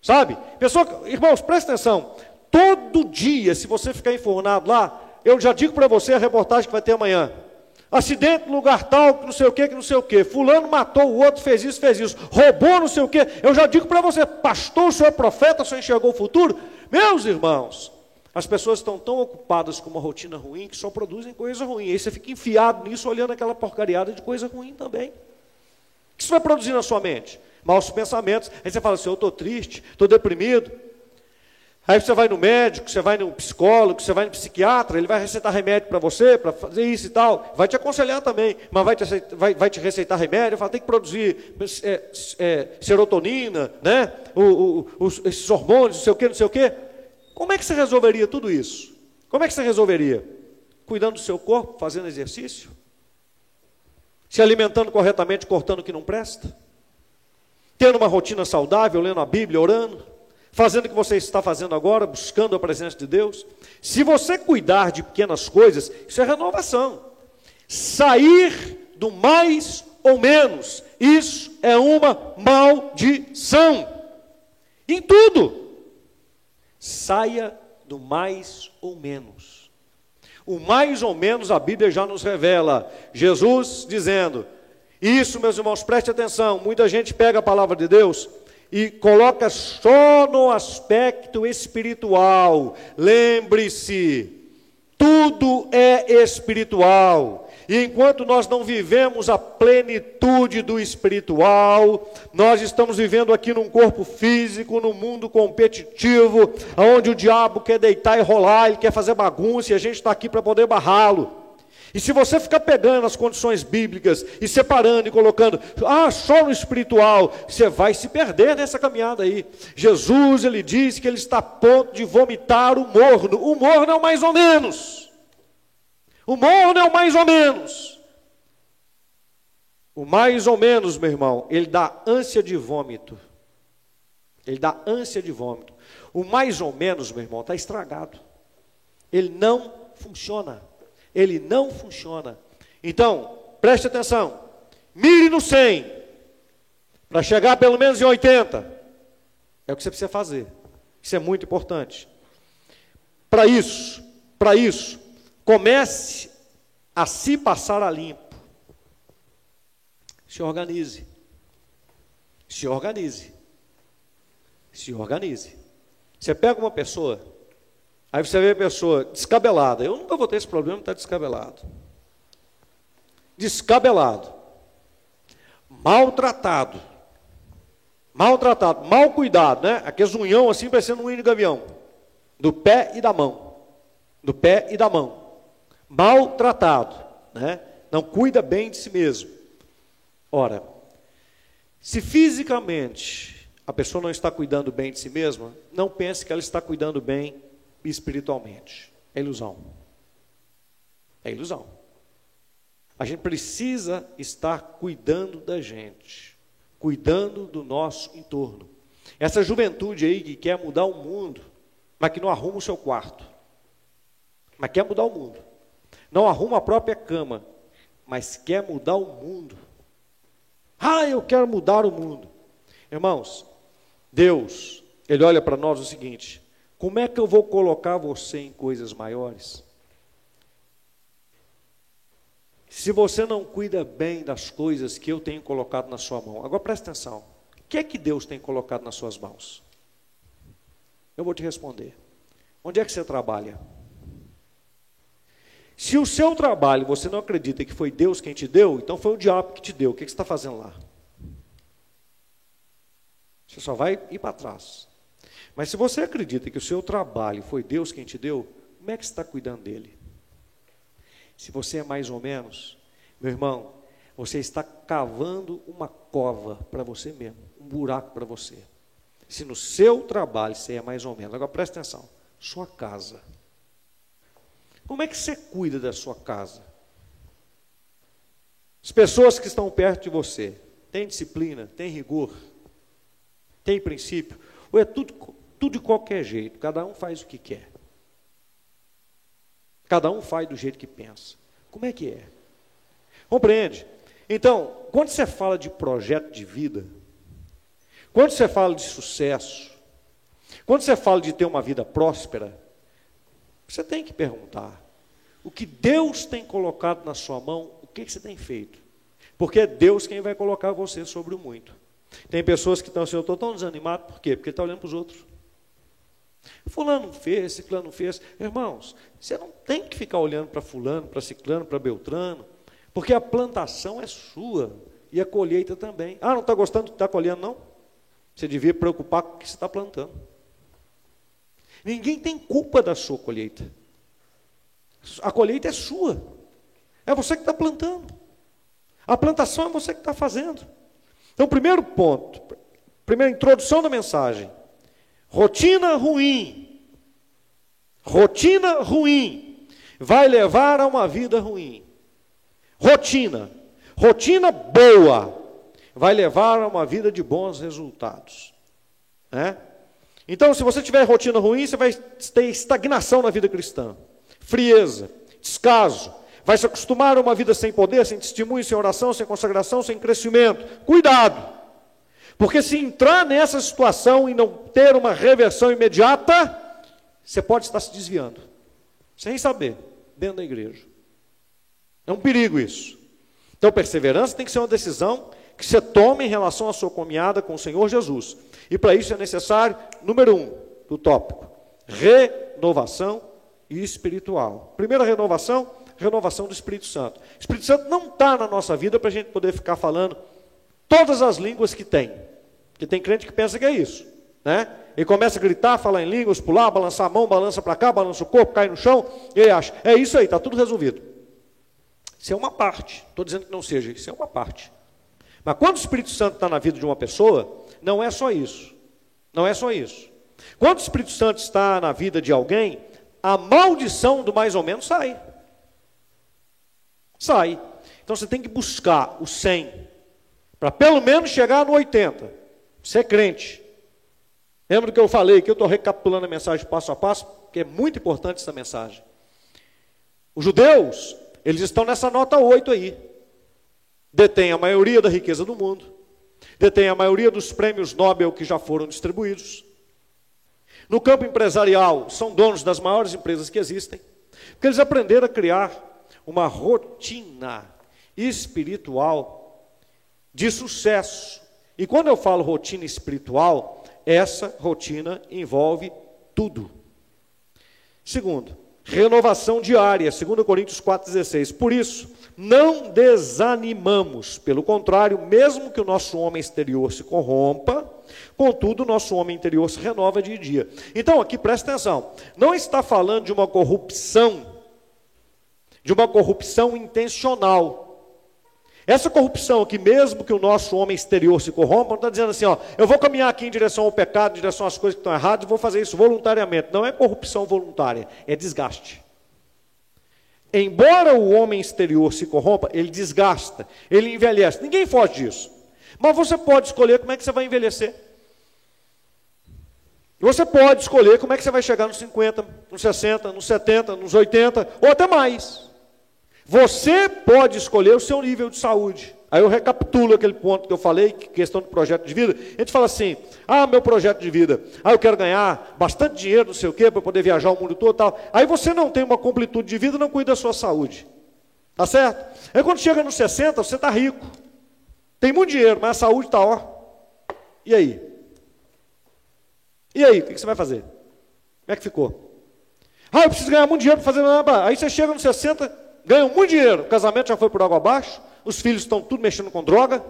Sabe? Pessoa, irmãos, presta atenção. Todo dia, se você ficar informado lá, eu já digo para você a reportagem que vai ter amanhã. Acidente no lugar tal, que não sei o que, que não sei o que. Fulano matou o outro, fez isso, fez isso. Roubou não sei o que. Eu já digo para você, pastor, o senhor é profeta, o senhor enxergou o futuro? Meus irmãos, as pessoas estão tão ocupadas com uma rotina ruim que só produzem coisa ruim. Aí você fica enfiado nisso, olhando aquela porcariada de coisa ruim também. O que isso vai produzir na sua mente? Maus pensamentos. Aí você fala assim: eu estou triste, estou deprimido. Aí você vai no médico, você vai no psicólogo, você vai no psiquiatra, ele vai receitar remédio para você, para fazer isso e tal. Vai te aconselhar também, mas vai te, vai, vai te receitar remédio, fala, tem que produzir é, é, serotonina, né? O, o, os, esses hormônios, não sei o quê, não sei o quê. Como é que você resolveria tudo isso? Como é que você resolveria? Cuidando do seu corpo, fazendo exercício? Se alimentando corretamente, cortando o que não presta? Tendo uma rotina saudável, lendo a Bíblia, orando? fazendo o que você está fazendo agora, buscando a presença de Deus. Se você cuidar de pequenas coisas, isso é renovação. Sair do mais ou menos, isso é uma maldição. Em tudo. Saia do mais ou menos. O mais ou menos a Bíblia já nos revela. Jesus dizendo: Isso, meus irmãos, preste atenção. Muita gente pega a palavra de Deus e coloca só no aspecto espiritual. Lembre-se, tudo é espiritual. E enquanto nós não vivemos a plenitude do espiritual, nós estamos vivendo aqui num corpo físico, num mundo competitivo, onde o diabo quer deitar e rolar, ele quer fazer bagunça e a gente está aqui para poder barrá-lo. E se você ficar pegando as condições bíblicas e separando e colocando, ah, só no espiritual, você vai se perder nessa caminhada aí. Jesus, ele diz que ele está a ponto de vomitar o morno. O morno é o mais ou menos. O morno é o mais ou menos. O mais ou menos, meu irmão, ele dá ânsia de vômito. Ele dá ânsia de vômito. O mais ou menos, meu irmão, está estragado. Ele não funciona ele não funciona. Então, preste atenção. Mire no 100 para chegar pelo menos em 80. É o que você precisa fazer. Isso é muito importante. Para isso, para isso, comece a se passar a limpo. Se organize. Se organize. Se organize. Você pega uma pessoa Aí você vê a pessoa descabelada. Eu nunca vou ter esse problema de estar descabelado. Descabelado. Maltratado. Maltratado, mal cuidado, né? Aqueles unhão assim, parecendo um de gavião. Do pé e da mão. Do pé e da mão. Maltratado, né? Não cuida bem de si mesmo. Ora, se fisicamente a pessoa não está cuidando bem de si mesma, não pense que ela está cuidando bem espiritualmente. É ilusão. É ilusão. A gente precisa estar cuidando da gente, cuidando do nosso entorno. Essa juventude aí que quer mudar o mundo, mas que não arruma o seu quarto, mas quer mudar o mundo, não arruma a própria cama, mas quer mudar o mundo. Ah, eu quero mudar o mundo. Irmãos, Deus, Ele olha para nós o seguinte: como é que eu vou colocar você em coisas maiores? Se você não cuida bem das coisas que eu tenho colocado na sua mão. Agora presta atenção. O que é que Deus tem colocado nas suas mãos? Eu vou te responder. Onde é que você trabalha? Se o seu trabalho você não acredita que foi Deus quem te deu, então foi o diabo que te deu. O que você está fazendo lá? Você só vai ir para trás. Mas se você acredita que o seu trabalho foi Deus quem te deu, como é que você está cuidando dele? Se você é mais ou menos, meu irmão, você está cavando uma cova para você mesmo, um buraco para você. Se no seu trabalho você é mais ou menos, agora presta atenção, sua casa. Como é que você cuida da sua casa? As pessoas que estão perto de você, têm disciplina, têm rigor, têm princípio, ou é tudo tudo de qualquer jeito, cada um faz o que quer. Cada um faz do jeito que pensa. Como é que é? Compreende? Então, quando você fala de projeto de vida, quando você fala de sucesso, quando você fala de ter uma vida próspera, você tem que perguntar: o que Deus tem colocado na sua mão, o que você tem feito? Porque é Deus quem vai colocar você sobre o muito. Tem pessoas que estão assim, eu estou tão desanimado, por quê? Porque está olhando para os outros. Fulano fez, ciclano fez. Irmãos, você não tem que ficar olhando para fulano, para ciclano, para beltrano, porque a plantação é sua e a colheita também. Ah, não está gostando do que está colhendo, não? Você devia preocupar com o que você está plantando. Ninguém tem culpa da sua colheita. A colheita é sua. É você que está plantando. A plantação é você que está fazendo. Então, primeiro ponto, primeira introdução da mensagem. Rotina ruim. Rotina ruim vai levar a uma vida ruim. Rotina. Rotina boa vai levar a uma vida de bons resultados. Né? Então, se você tiver rotina ruim, você vai ter estagnação na vida cristã, frieza, descaso, vai se acostumar a uma vida sem poder, sem testemunho, sem oração, sem consagração, sem crescimento. Cuidado! Porque se entrar nessa situação e não ter uma reversão imediata, você pode estar se desviando, sem saber, dentro da igreja. É um perigo isso. Então, perseverança tem que ser uma decisão que você tome em relação à sua caminhada com o Senhor Jesus. E para isso é necessário, número um, do tópico, renovação espiritual. Primeira renovação, renovação do Espírito Santo. O Espírito Santo não está na nossa vida para a gente poder ficar falando todas as línguas que tem. Porque tem crente que pensa que é isso. Né? E começa a gritar, falar em línguas, pular, balançar a mão, balança para cá, balança o corpo, cai no chão, e ele acha, é isso aí, está tudo resolvido. Isso é uma parte, estou dizendo que não seja, isso é uma parte. Mas quando o Espírito Santo está na vida de uma pessoa, não é só isso. Não é só isso. Quando o Espírito Santo está na vida de alguém, a maldição do mais ou menos sai. Sai. Então você tem que buscar o 100, para pelo menos chegar no 80. Você é crente. Lembra do que eu falei, que eu estou recapitulando a mensagem passo a passo, porque é muito importante essa mensagem. Os judeus, eles estão nessa nota 8 aí. Detêm a maioria da riqueza do mundo, detêm a maioria dos prêmios Nobel que já foram distribuídos. No campo empresarial, são donos das maiores empresas que existem, porque eles aprenderam a criar uma rotina espiritual de sucesso. E quando eu falo rotina espiritual, essa rotina envolve tudo. Segundo, renovação diária, 2 Coríntios 4,16. Por isso, não desanimamos, pelo contrário, mesmo que o nosso homem exterior se corrompa, contudo, o nosso homem interior se renova a dia. Então, aqui presta atenção: não está falando de uma corrupção, de uma corrupção intencional. Essa corrupção aqui, mesmo que o nosso homem exterior se corrompa, não está dizendo assim, ó, eu vou caminhar aqui em direção ao pecado, em direção às coisas que estão erradas, vou fazer isso voluntariamente. Não é corrupção voluntária, é desgaste. Embora o homem exterior se corrompa, ele desgasta, ele envelhece. Ninguém foge disso. Mas você pode escolher como é que você vai envelhecer. Você pode escolher como é que você vai chegar nos 50, nos 60, nos 70, nos 80 ou até mais. Você pode escolher o seu nível de saúde. Aí eu recapitulo aquele ponto que eu falei, questão do projeto de vida. A gente fala assim: ah, meu projeto de vida, ah, eu quero ganhar bastante dinheiro, não sei o quê, para poder viajar o mundo todo tal. Aí você não tem uma completude de vida, não cuida da sua saúde. Tá certo? Aí quando chega nos 60, você está rico. Tem muito dinheiro, mas a saúde está ó. E aí? E aí, o que você vai fazer? Como é que ficou? Ah, eu preciso ganhar muito dinheiro para fazer. Aí você chega nos 60, ganham muito dinheiro, o casamento já foi por água abaixo, os filhos estão tudo mexendo com droga,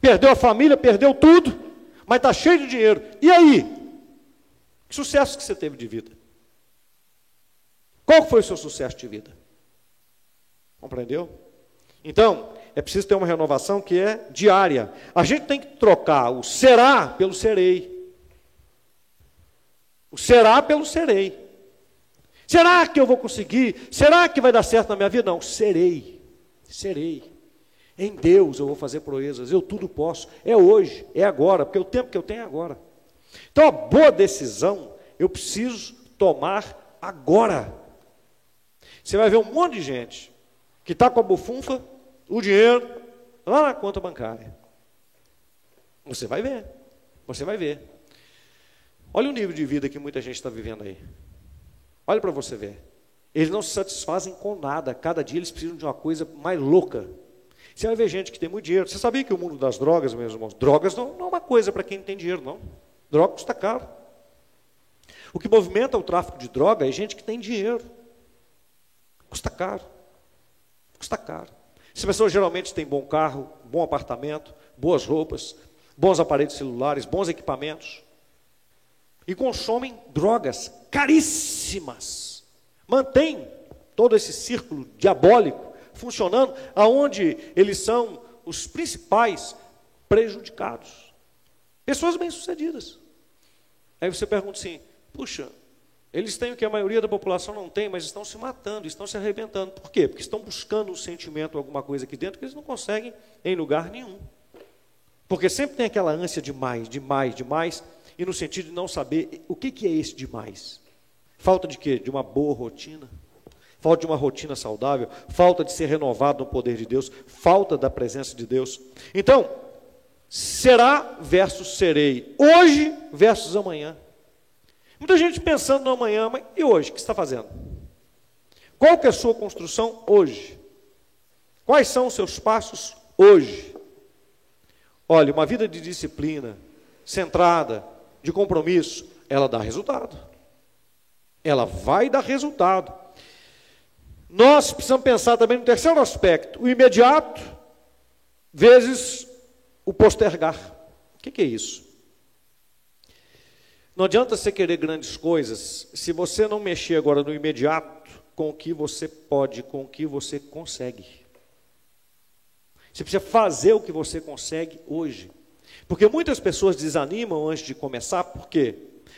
perdeu a família, perdeu tudo, mas está cheio de dinheiro. E aí? Que sucesso que você teve de vida? Qual foi o seu sucesso de vida? Compreendeu? Então, é preciso ter uma renovação que é diária. A gente tem que trocar o será pelo serei. O será pelo serei. Será que eu vou conseguir? Será que vai dar certo na minha vida? Não, serei. Serei. Em Deus eu vou fazer proezas, eu tudo posso. É hoje, é agora, porque o tempo que eu tenho é agora. Então a boa decisão eu preciso tomar agora. Você vai ver um monte de gente que está com a bufunfa, o dinheiro, lá na conta bancária. Você vai ver, você vai ver. Olha o nível de vida que muita gente está vivendo aí. Olha para você ver. Eles não se satisfazem com nada. Cada dia eles precisam de uma coisa mais louca. Você vai ver gente que tem muito dinheiro. Você sabia que o mundo das drogas, meus irmãos, drogas não, não é uma coisa para quem tem dinheiro, não. Droga custa caro. O que movimenta o tráfico de droga é gente que tem dinheiro. Custa caro. Custa caro. Essa pessoa geralmente tem bom carro, bom apartamento, boas roupas, bons aparelhos celulares, bons equipamentos e consomem drogas caríssimas. Mantém todo esse círculo diabólico funcionando, aonde eles são os principais prejudicados. Pessoas bem-sucedidas. Aí você pergunta assim: puxa, eles têm o que a maioria da população não tem, mas estão se matando, estão se arrebentando. Por quê? Porque estão buscando um sentimento, alguma coisa aqui dentro que eles não conseguem em lugar nenhum. Porque sempre tem aquela ânsia de mais, de mais, de mais e no sentido de não saber o que, que é esse demais. Falta de quê? De uma boa rotina. Falta de uma rotina saudável, falta de ser renovado no poder de Deus, falta da presença de Deus. Então, será versus serei. Hoje versus amanhã. Muita gente pensando no amanhã, mas e hoje? O que está fazendo? Qual que é a sua construção hoje? Quais são os seus passos hoje? Olha, uma vida de disciplina, centrada, de compromisso, ela dá resultado. Ela vai dar resultado. nós precisamos pensar também no terceiro aspecto: o imediato vezes o postergar. O que, é isso? Não adianta você querer grandes coisas se você não mexer agora no imediato com o que você pode, com o que você consegue. Você precisa fazer o que você consegue hoje. Porque muitas pessoas desanimam antes de começar, por quê?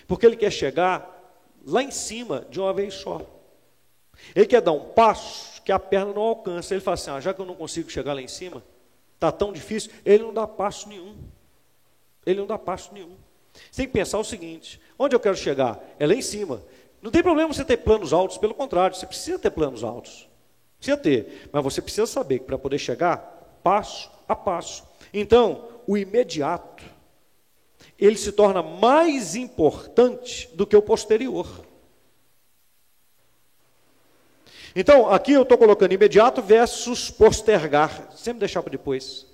Porque ele quer chegar lá em cima de uma vez só. Ele quer dar um passo que a perna não alcança. Ele fala assim: ah, já que eu não consigo chegar lá em cima, está tão difícil, ele não dá passo nenhum. Ele não dá passo nenhum. Você tem que pensar o seguinte: onde eu quero chegar? É lá em cima. Não tem problema você ter planos altos, pelo contrário, você precisa ter planos altos. Precisa ter, mas você precisa saber que para poder chegar, passo a passo. Então, o imediato, ele se torna mais importante do que o posterior. Então, aqui eu estou colocando imediato versus postergar. Sempre deixar para depois.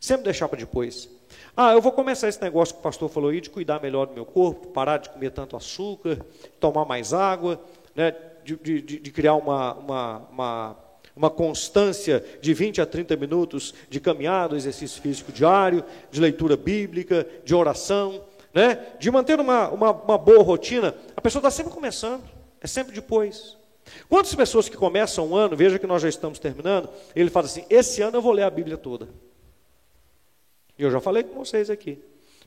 Sempre deixar para depois. Ah, eu vou começar esse negócio que o pastor falou aí, de cuidar melhor do meu corpo, parar de comer tanto açúcar, tomar mais água, né, de, de, de criar uma, uma, uma, uma, constância de 20 a 30 minutos de caminhada, exercício físico diário, de leitura bíblica, de oração, né, de manter uma, uma, uma boa rotina. A pessoa está sempre começando, é sempre depois. Quantas pessoas que começam um ano, veja que nós já estamos terminando, ele fala assim: esse ano eu vou ler a Bíblia toda. E eu já falei com vocês aqui.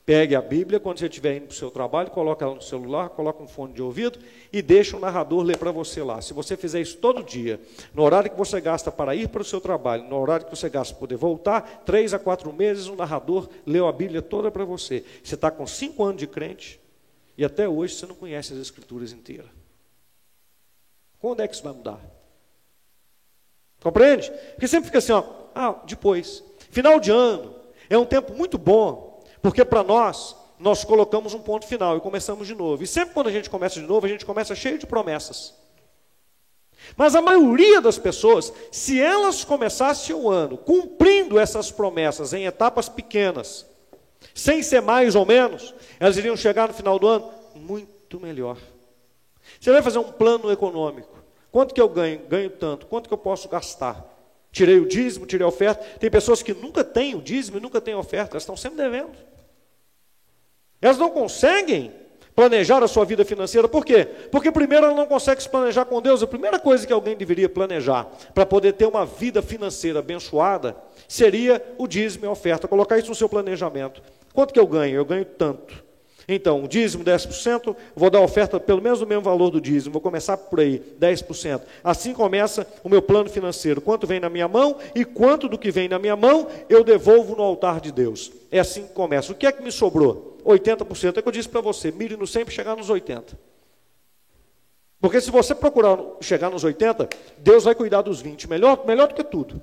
Pegue a Bíblia quando você estiver indo para o seu trabalho, coloca ela no celular, coloca um fone de ouvido e deixa o narrador ler para você lá. Se você fizer isso todo dia, no horário que você gasta para ir para o seu trabalho, no horário que você gasta para poder voltar, três a quatro meses, o narrador leu a Bíblia toda para você. Você está com cinco anos de crente e até hoje você não conhece as Escrituras inteiras. Quando é que isso vai mudar? Compreende? Porque sempre fica assim, ó, ah, depois. Final de ano é um tempo muito bom, porque para nós, nós colocamos um ponto final e começamos de novo. E sempre quando a gente começa de novo, a gente começa cheio de promessas. Mas a maioria das pessoas, se elas começassem o ano cumprindo essas promessas em etapas pequenas, sem ser mais ou menos, elas iriam chegar no final do ano muito melhor. Você vai fazer um plano econômico. Quanto que eu ganho? Ganho tanto. Quanto que eu posso gastar? Tirei o dízimo, tirei a oferta. Tem pessoas que nunca têm o dízimo e nunca têm a oferta, elas estão sempre devendo. Elas não conseguem planejar a sua vida financeira. Por quê? Porque primeiro ela não consegue se planejar com Deus. A primeira coisa que alguém deveria planejar para poder ter uma vida financeira abençoada seria o dízimo e a oferta. Colocar isso no seu planejamento. Quanto que eu ganho? Eu ganho tanto. Então, o dízimo 10%, vou dar oferta pelo menos o mesmo valor do dízimo, vou começar por aí, 10%. Assim começa o meu plano financeiro. Quanto vem na minha mão e quanto do que vem na minha mão eu devolvo no altar de Deus. É assim que começa. O que é que me sobrou? 80%. É que eu disse para você, mire no sempre chegar nos 80%. Porque se você procurar chegar nos 80, Deus vai cuidar dos 20, melhor, melhor do que tudo.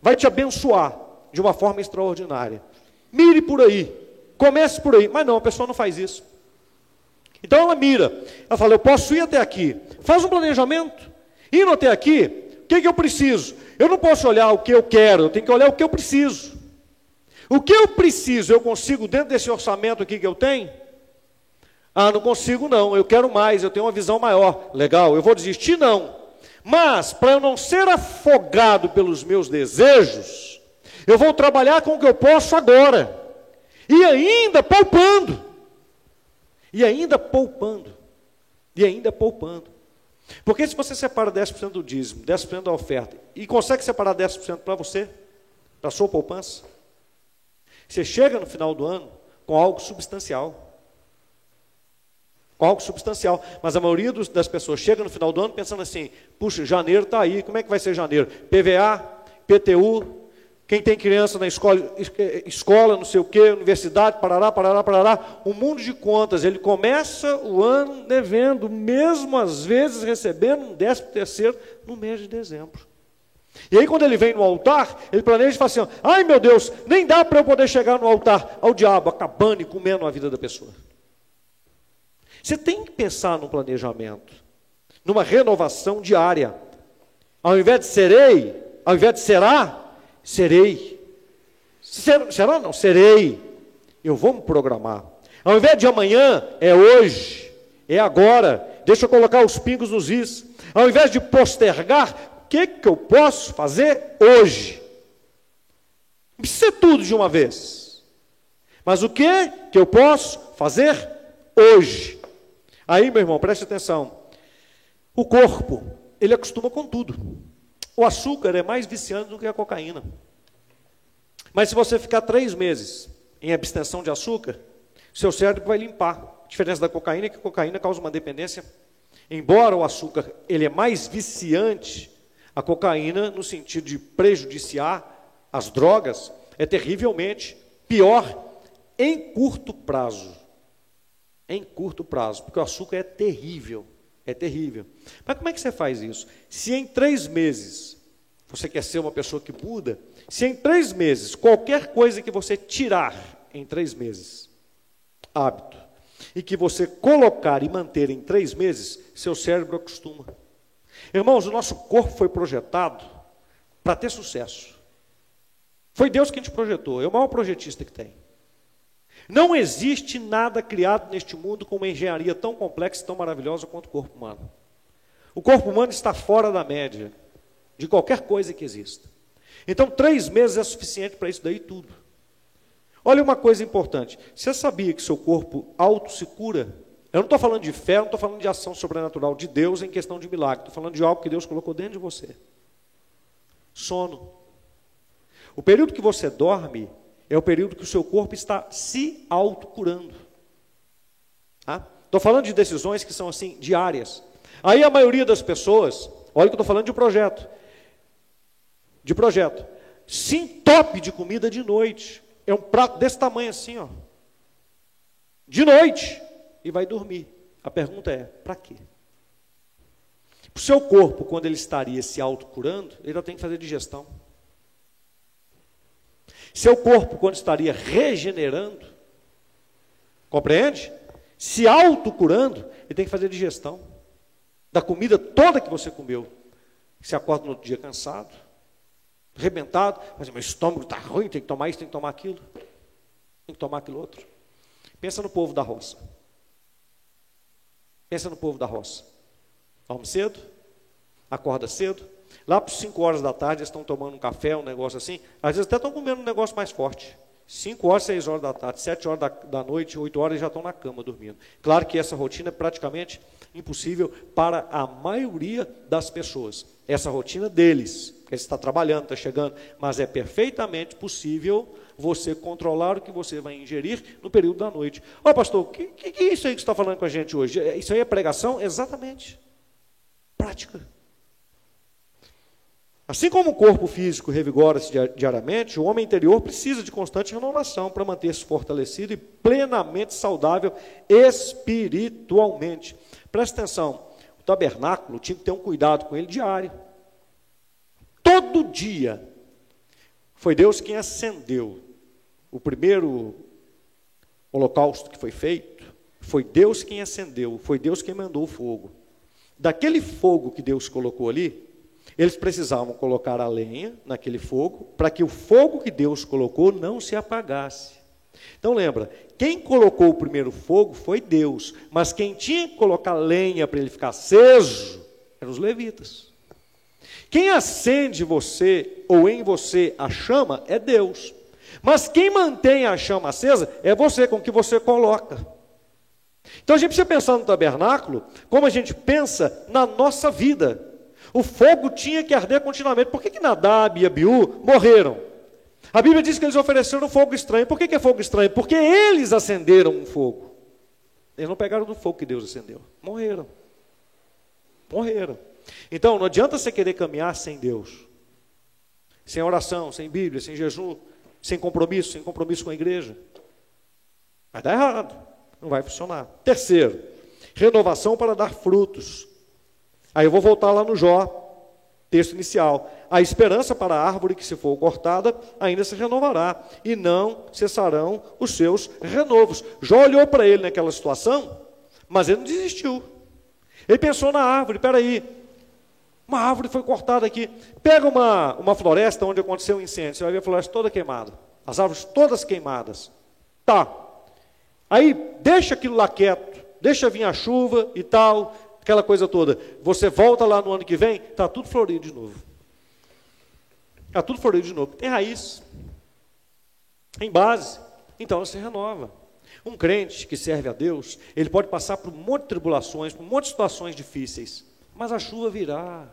Vai te abençoar de uma forma extraordinária. Mire por aí. Comece por aí. Mas não, a pessoa não faz isso. Então ela mira. Ela fala: Eu posso ir até aqui. Faz um planejamento. Indo até aqui, o que, que eu preciso? Eu não posso olhar o que eu quero, eu tenho que olhar o que eu preciso. O que eu preciso, eu consigo dentro desse orçamento aqui que eu tenho? Ah, não consigo não, eu quero mais, eu tenho uma visão maior. Legal, eu vou desistir? Não. Mas, para eu não ser afogado pelos meus desejos, eu vou trabalhar com o que eu posso agora. E ainda poupando. E ainda poupando. E ainda poupando. Porque se você separa 10% do dízimo, 10% da oferta, e consegue separar 10% para você, para sua poupança, você chega no final do ano com algo substancial. Com algo substancial. Mas a maioria dos, das pessoas chega no final do ano pensando assim: puxa, janeiro está aí, como é que vai ser janeiro? PVA, PTU, quem tem criança na escola, escola, não sei o quê, universidade, parará, parará, parará, um mundo de contas. Ele começa o ano devendo, mesmo às vezes recebendo um décimo terceiro no mês de dezembro. E aí, quando ele vem no altar, ele planeja e fala assim: ai meu Deus, nem dá para eu poder chegar no altar ao diabo, acabando e comendo a vida da pessoa. Você tem que pensar no planejamento, numa renovação diária. Ao invés de serei, ao invés de será, serei. Será não? Serei. Eu vou me programar. Ao invés de amanhã, é hoje, é agora. Deixa eu colocar os pingos nos is. Ao invés de postergar, que, que eu posso fazer hoje. Não precisa ser tudo de uma vez. Mas o que que eu posso fazer hoje? Aí, meu irmão, preste atenção. O corpo, ele acostuma com tudo. O açúcar é mais viciante do que a cocaína. Mas se você ficar três meses em abstenção de açúcar, seu cérebro vai limpar. A diferença da cocaína é que a cocaína causa uma dependência. Embora o açúcar ele é mais viciante, a cocaína, no sentido de prejudiciar as drogas, é terrivelmente pior em curto prazo. Em curto prazo, porque o açúcar é terrível. É terrível. Mas como é que você faz isso? Se em três meses você quer ser uma pessoa que muda, se em três meses, qualquer coisa que você tirar em três meses, hábito, e que você colocar e manter em três meses, seu cérebro acostuma. Irmãos, o nosso corpo foi projetado para ter sucesso. Foi Deus quem te projetou, é o maior projetista que tem. Não existe nada criado neste mundo com uma engenharia tão complexa e tão maravilhosa quanto o corpo humano. O corpo humano está fora da média de qualquer coisa que exista. Então, três meses é suficiente para isso daí tudo. Olha uma coisa importante. Você sabia que seu corpo auto se cura? Eu não estou falando de fé, não estou falando de ação sobrenatural de Deus em questão de milagre. Estou falando de algo que Deus colocou dentro de você. Sono. O período que você dorme é o período que o seu corpo está se autocurando. Tá? Estou falando de decisões que são assim, diárias. Aí a maioria das pessoas, olha que eu estou falando de projeto. De projeto. Se entope de comida de noite. É um prato desse tamanho assim, ó. De noite. E vai dormir. A pergunta é, para quê? O seu corpo, quando ele estaria se autocurando, ele tem que fazer digestão. Seu corpo, quando estaria regenerando, compreende? Se autocurando, ele tem que fazer digestão da comida toda que você comeu. Você acorda no outro dia cansado, arrebentado, mas meu estômago está ruim, tem que tomar isso, tem que tomar aquilo, tem que tomar aquilo outro. Pensa no povo da roça. Pensa no povo da roça. Dorme cedo, acorda cedo, Lá para 5 horas da tarde, eles estão tomando um café, um negócio assim. Às vezes até estão comendo um negócio mais forte. 5 horas, 6 horas da tarde, 7 horas da, da noite, 8 horas, eles já estão na cama dormindo. Claro que essa rotina é praticamente impossível para a maioria das pessoas. Essa rotina deles, que está trabalhando, está chegando, mas é perfeitamente possível você controlar o que você vai ingerir no período da noite. Ó, oh, pastor, o que, que, que, é isso aí que você está falando com a gente hoje? É, isso aí é pregação? Exatamente. Prática. Assim como o corpo físico revigora-se diariamente, o homem interior precisa de constante renovação para manter-se fortalecido e plenamente saudável espiritualmente. Presta atenção, o tabernáculo tinha que ter um cuidado com ele diário. Todo dia. Foi Deus quem acendeu o primeiro holocausto que foi feito. Foi Deus quem acendeu, foi Deus quem mandou o fogo. Daquele fogo que Deus colocou ali, eles precisavam colocar a lenha naquele fogo, para que o fogo que Deus colocou não se apagasse. Então lembra, quem colocou o primeiro fogo foi Deus, mas quem tinha que colocar lenha para ele ficar aceso eram os levitas. Quem acende você ou em você a chama é Deus. Mas quem mantém a chama acesa é você, com que você coloca. Então a gente precisa pensar no tabernáculo como a gente pensa na nossa vida. O fogo tinha que arder continuamente. Por que, que Nadab e Abiú morreram? A Bíblia diz que eles ofereceram fogo estranho. Por que, que é fogo estranho? Porque eles acenderam um fogo. Eles não pegaram do fogo que Deus acendeu. Morreram. Morreram. Então, não adianta você querer caminhar sem Deus. Sem oração, sem Bíblia, sem jejum, sem compromisso, sem compromisso com a igreja. Vai dar errado. Não vai funcionar. Terceiro, renovação para dar frutos. Aí eu vou voltar lá no Jó, texto inicial. A esperança para a árvore que se for cortada ainda se renovará, e não cessarão os seus renovos. Jó olhou para ele naquela situação, mas ele não desistiu. Ele pensou na árvore, peraí, uma árvore foi cortada aqui. Pega uma, uma floresta onde aconteceu um incêndio, você vai ver a floresta toda queimada, as árvores todas queimadas. Tá. Aí deixa aquilo lá quieto, deixa vir a chuva e tal, aquela coisa toda. Você volta lá no ano que vem, está tudo florido de novo. Está tudo florido de novo. Tem raiz, tem base, então você renova. Um crente que serve a Deus, ele pode passar por um monte de tribulações, por um monte de situações difíceis, mas a chuva virá.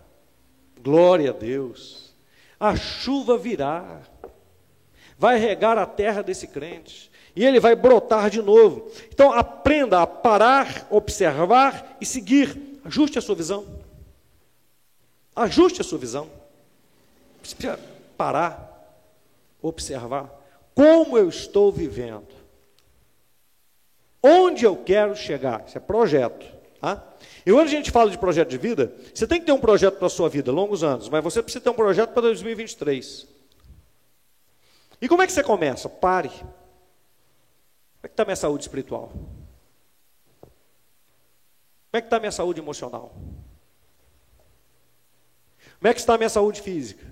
Glória a Deus. A chuva virá. Vai regar a terra desse crente. E ele vai brotar de novo. Então aprenda a parar, observar e seguir. Ajuste a sua visão. Ajuste a sua visão. Precisa parar, observar. Como eu estou vivendo? Onde eu quero chegar? Isso é projeto. Tá? E quando a gente fala de projeto de vida, você tem que ter um projeto para a sua vida, longos anos, mas você precisa ter um projeto para 2023. E como é que você começa? Pare. Como é que está a minha saúde espiritual? Como é que está a minha saúde emocional? Como é que está a minha saúde física?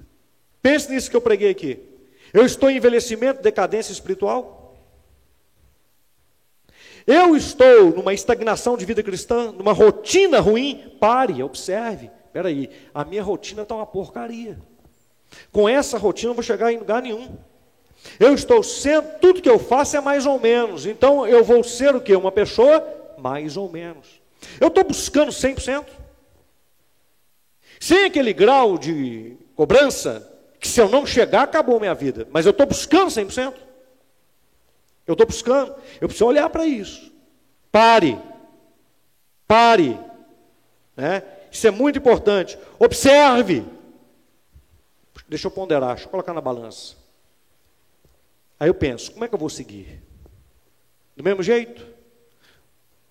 Pense nisso que eu preguei aqui. Eu estou em envelhecimento, decadência espiritual? Eu estou numa estagnação de vida cristã, numa rotina ruim? Pare, observe. Espera aí, a minha rotina está uma porcaria. Com essa rotina eu não vou chegar em lugar nenhum. Eu estou sendo, tudo que eu faço é mais ou menos. Então eu vou ser o quê? Uma pessoa mais ou menos. Eu estou buscando 100%. Sem aquele grau de cobrança, que se eu não chegar, acabou a minha vida. Mas eu estou buscando 100%. Eu estou buscando. Eu preciso olhar para isso. Pare. Pare. Né? Isso é muito importante. Observe. Deixa eu ponderar, deixa eu colocar na balança. Aí eu penso, como é que eu vou seguir? Do mesmo jeito?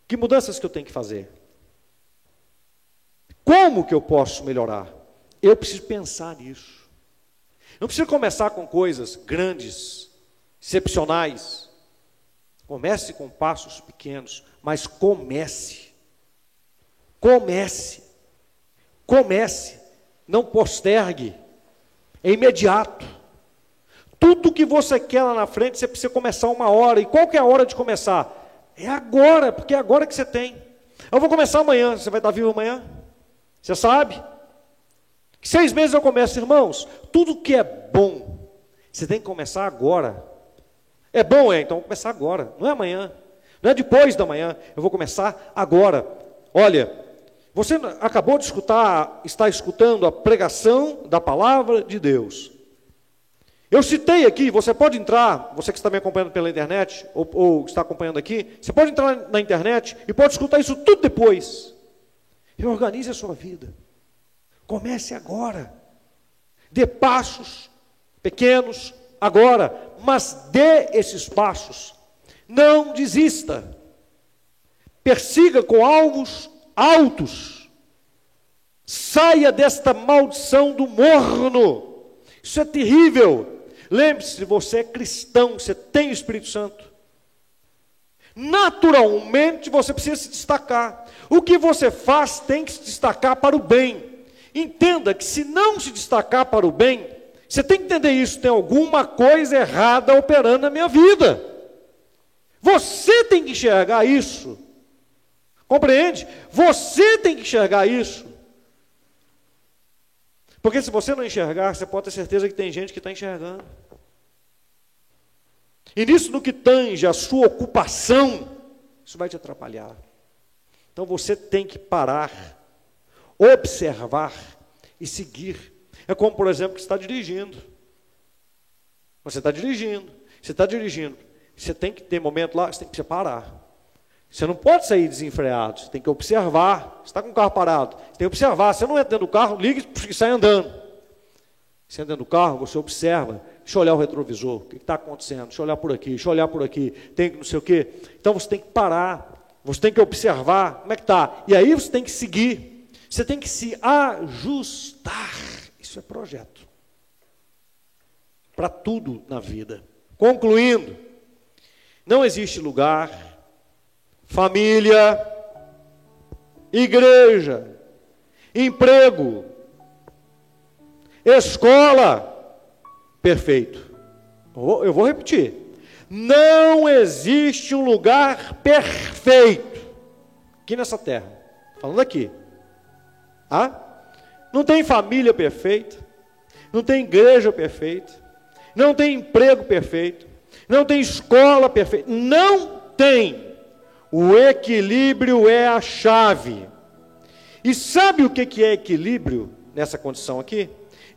Que mudanças que eu tenho que fazer? Como que eu posso melhorar? Eu preciso pensar nisso. Não preciso começar com coisas grandes, excepcionais. Comece com passos pequenos, mas comece. Comece. Comece. Não postergue. É imediato. Tudo que você quer lá na frente, você precisa começar uma hora. E qual que é a hora de começar? É agora, porque é agora que você tem. Eu vou começar amanhã. Você vai estar vivo amanhã? Você sabe? Seis meses eu começo, irmãos. Tudo que é bom, você tem que começar agora. É bom, é, então vou começar agora, não é amanhã, não é depois da manhã, eu vou começar agora. Olha, você acabou de escutar, está escutando a pregação da palavra de Deus. Eu citei aqui, você pode entrar, você que está me acompanhando pela internet, ou, ou está acompanhando aqui, você pode entrar na internet e pode escutar isso tudo depois. Reorganize a sua vida. Comece agora. Dê passos pequenos, agora, mas dê esses passos. Não desista. Persiga com alvos altos. Saia desta maldição do morno. Isso é terrível. Lembre-se, você é cristão, você tem o Espírito Santo. Naturalmente você precisa se destacar. O que você faz tem que se destacar para o bem. Entenda que se não se destacar para o bem, você tem que entender isso, tem alguma coisa errada operando na minha vida. Você tem que enxergar isso. Compreende? Você tem que enxergar isso. Porque se você não enxergar, você pode ter certeza que tem gente que está enxergando. E nisso, no que tange a sua ocupação, isso vai te atrapalhar. Então você tem que parar, observar e seguir é como, por exemplo, que está dirigindo. Você está dirigindo, você está dirigindo. Você tem que ter momento lá, você tem que separar. Você não pode sair desenfreado, você tem que observar. Você está com o carro parado, você tem que observar. Você não entra dentro do carro, liga e sai andando. Você entra dentro do carro, você observa. Deixa eu olhar o retrovisor, o que está acontecendo? Deixa eu olhar por aqui, deixa eu olhar por aqui. Tem que não sei o quê. Então você tem que parar, você tem que observar como é que está. E aí você tem que seguir. Você tem que se ajustar. Isso é projeto. Para tudo na vida. Concluindo, não existe lugar, família, igreja, emprego, escola, perfeito. Eu vou repetir. Não existe um lugar perfeito aqui nessa terra. Falando aqui. Ah? Não tem família perfeita, não tem igreja perfeita, não tem emprego perfeito, não tem escola perfeita, não tem. O equilíbrio é a chave. E sabe o que é equilíbrio nessa condição aqui?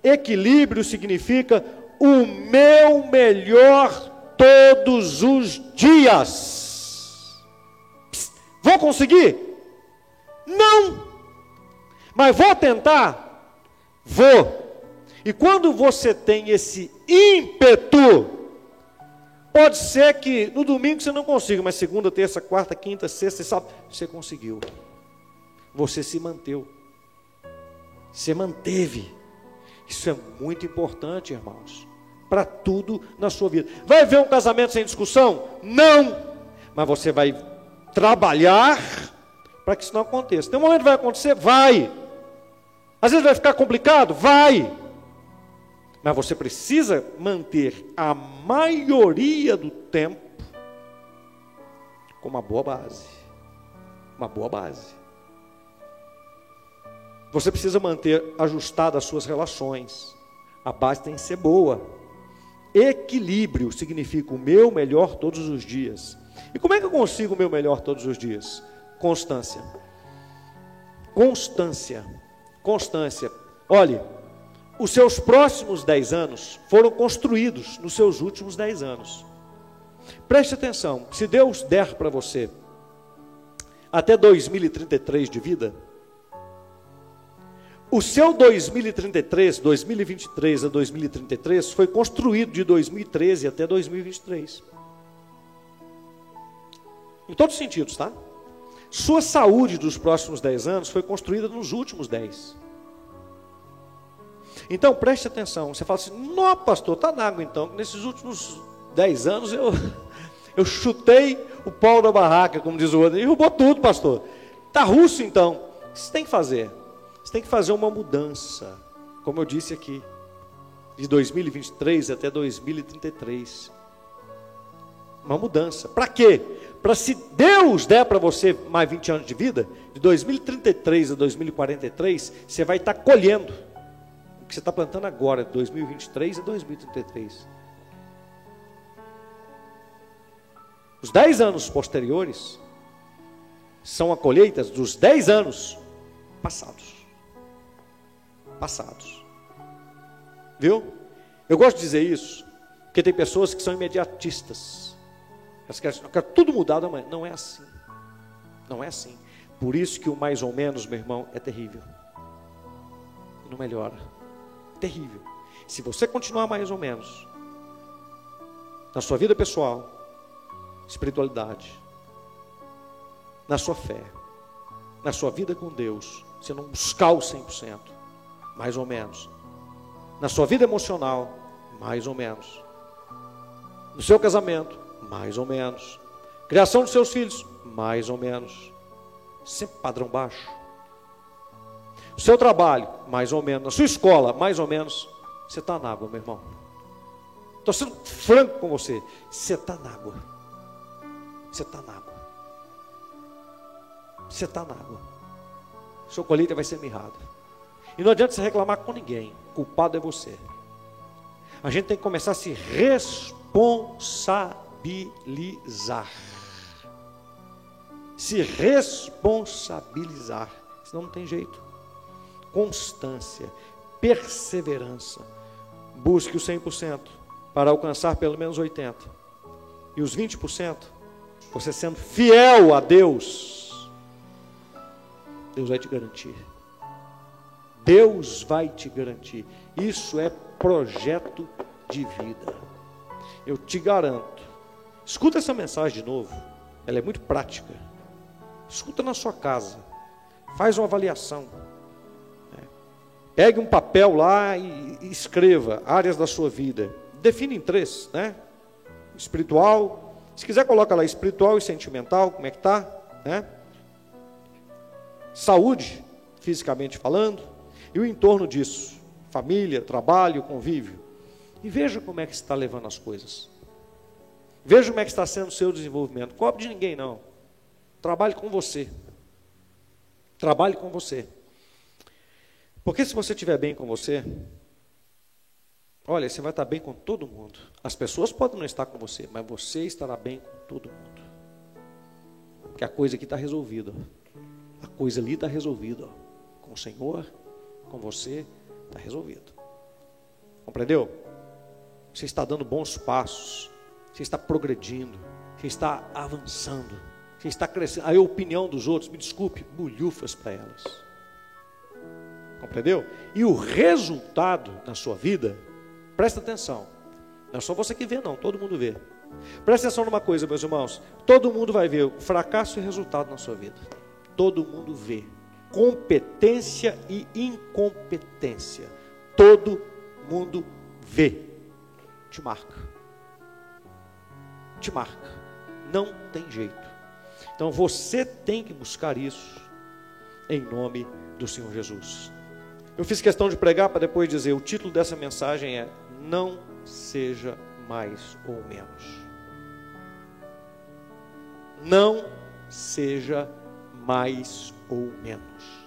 Equilíbrio significa o meu melhor todos os dias. Vou conseguir? Não. Mas vou tentar? Vou. E quando você tem esse ímpeto, pode ser que no domingo você não consiga, mas segunda, terça, quarta, quinta, sexta, sábado, você conseguiu. Você se manteve. Você manteve. Isso é muito importante, irmãos para tudo na sua vida. Vai ver um casamento sem discussão? Não! Mas você vai trabalhar para que isso não aconteça. Tem um momento que vai acontecer? Vai! Às vezes vai ficar complicado? Vai! Mas você precisa manter a maioria do tempo com uma boa base. Uma boa base. Você precisa manter ajustadas as suas relações. A base tem que ser boa. Equilíbrio significa o meu melhor todos os dias. E como é que eu consigo o meu melhor todos os dias? Constância. Constância. Constância. Olhe, os seus próximos 10 anos foram construídos nos seus últimos 10 anos. Preste atenção, se Deus der para você até 2033 de vida, o seu 2033, 2023 a 2033 foi construído de 2013 até 2023. Em todos os sentidos, tá? Sua saúde dos próximos 10 anos foi construída nos últimos 10. Então preste atenção. Você fala assim: "Não, pastor, tá na água então. Nesses últimos 10 anos eu eu chutei o pau da barraca, como diz o outro, e roubou tudo, pastor. Tá russo então. O que você tem que fazer? Você tem que fazer uma mudança, como eu disse aqui, de 2023 até 2033. Uma mudança. Para quê? Para se Deus der para você mais 20 anos de vida, de 2033 a 2043, você vai estar colhendo o que você está plantando agora, de 2023 a 2033. Os 10 anos posteriores são a colheita dos 10 anos passados passados. Viu? Eu gosto de dizer isso, porque tem pessoas que são imediatistas. Elas querem, querem tudo mudar amanhã. Não é assim. Não é assim. Por isso que o mais ou menos, meu irmão, é terrível. Não melhora. Terrível. Se você continuar mais ou menos na sua vida pessoal, espiritualidade, na sua fé, na sua vida com Deus, você não buscar o 100%, mais ou menos. Na sua vida emocional, mais ou menos. No seu casamento, mais ou menos. Criação dos seus filhos, mais ou menos. Sempre padrão baixo. No seu trabalho, mais ou menos. Na sua escola, mais ou menos. Você está na água, meu irmão. Estou sendo franco com você. Você está na água. Você está na água. Você está na água. Sua colheita vai ser mirrada. E não adianta você reclamar com ninguém. O culpado é você. A gente tem que começar a se responsabilizar. Se responsabilizar. Senão não tem jeito. Constância, perseverança. Busque o 100% para alcançar pelo menos 80%. E os 20%, você sendo fiel a Deus, Deus vai te garantir. Deus vai te garantir. Isso é projeto de vida. Eu te garanto. Escuta essa mensagem de novo. Ela é muito prática. Escuta na sua casa. Faz uma avaliação. É. Pegue um papel lá e escreva áreas da sua vida. Define em três, né? Espiritual. Se quiser, coloca lá espiritual e sentimental, como é que tá, né? Saúde, fisicamente falando e o entorno disso, família, trabalho, convívio. E veja como é que está levando as coisas. Veja como é que está sendo o seu desenvolvimento. Cobre de ninguém, não. Trabalhe com você. Trabalhe com você. Porque se você estiver bem com você, olha, você vai estar bem com todo mundo. As pessoas podem não estar com você, mas você estará bem com todo mundo. Porque a coisa aqui está resolvida. A coisa ali está resolvida. Com o Senhor, com você, está resolvido. Compreendeu? Você está dando bons passos. Você está progredindo. Você está avançando. Você está crescendo. A opinião dos outros, me desculpe, bolhufas para elas. Compreendeu? E o resultado na sua vida, presta atenção. Não é só você que vê, não, todo mundo vê. Presta atenção numa coisa, meus irmãos. Todo mundo vai ver o fracasso e resultado na sua vida. Todo mundo vê. Competência e incompetência. Todo mundo vê. Te marca. Te marca. Não tem jeito. Então você tem que buscar isso em nome do Senhor Jesus. Eu fiz questão de pregar para depois dizer: o título dessa mensagem é Não seja mais ou menos. Não seja mais ou menos.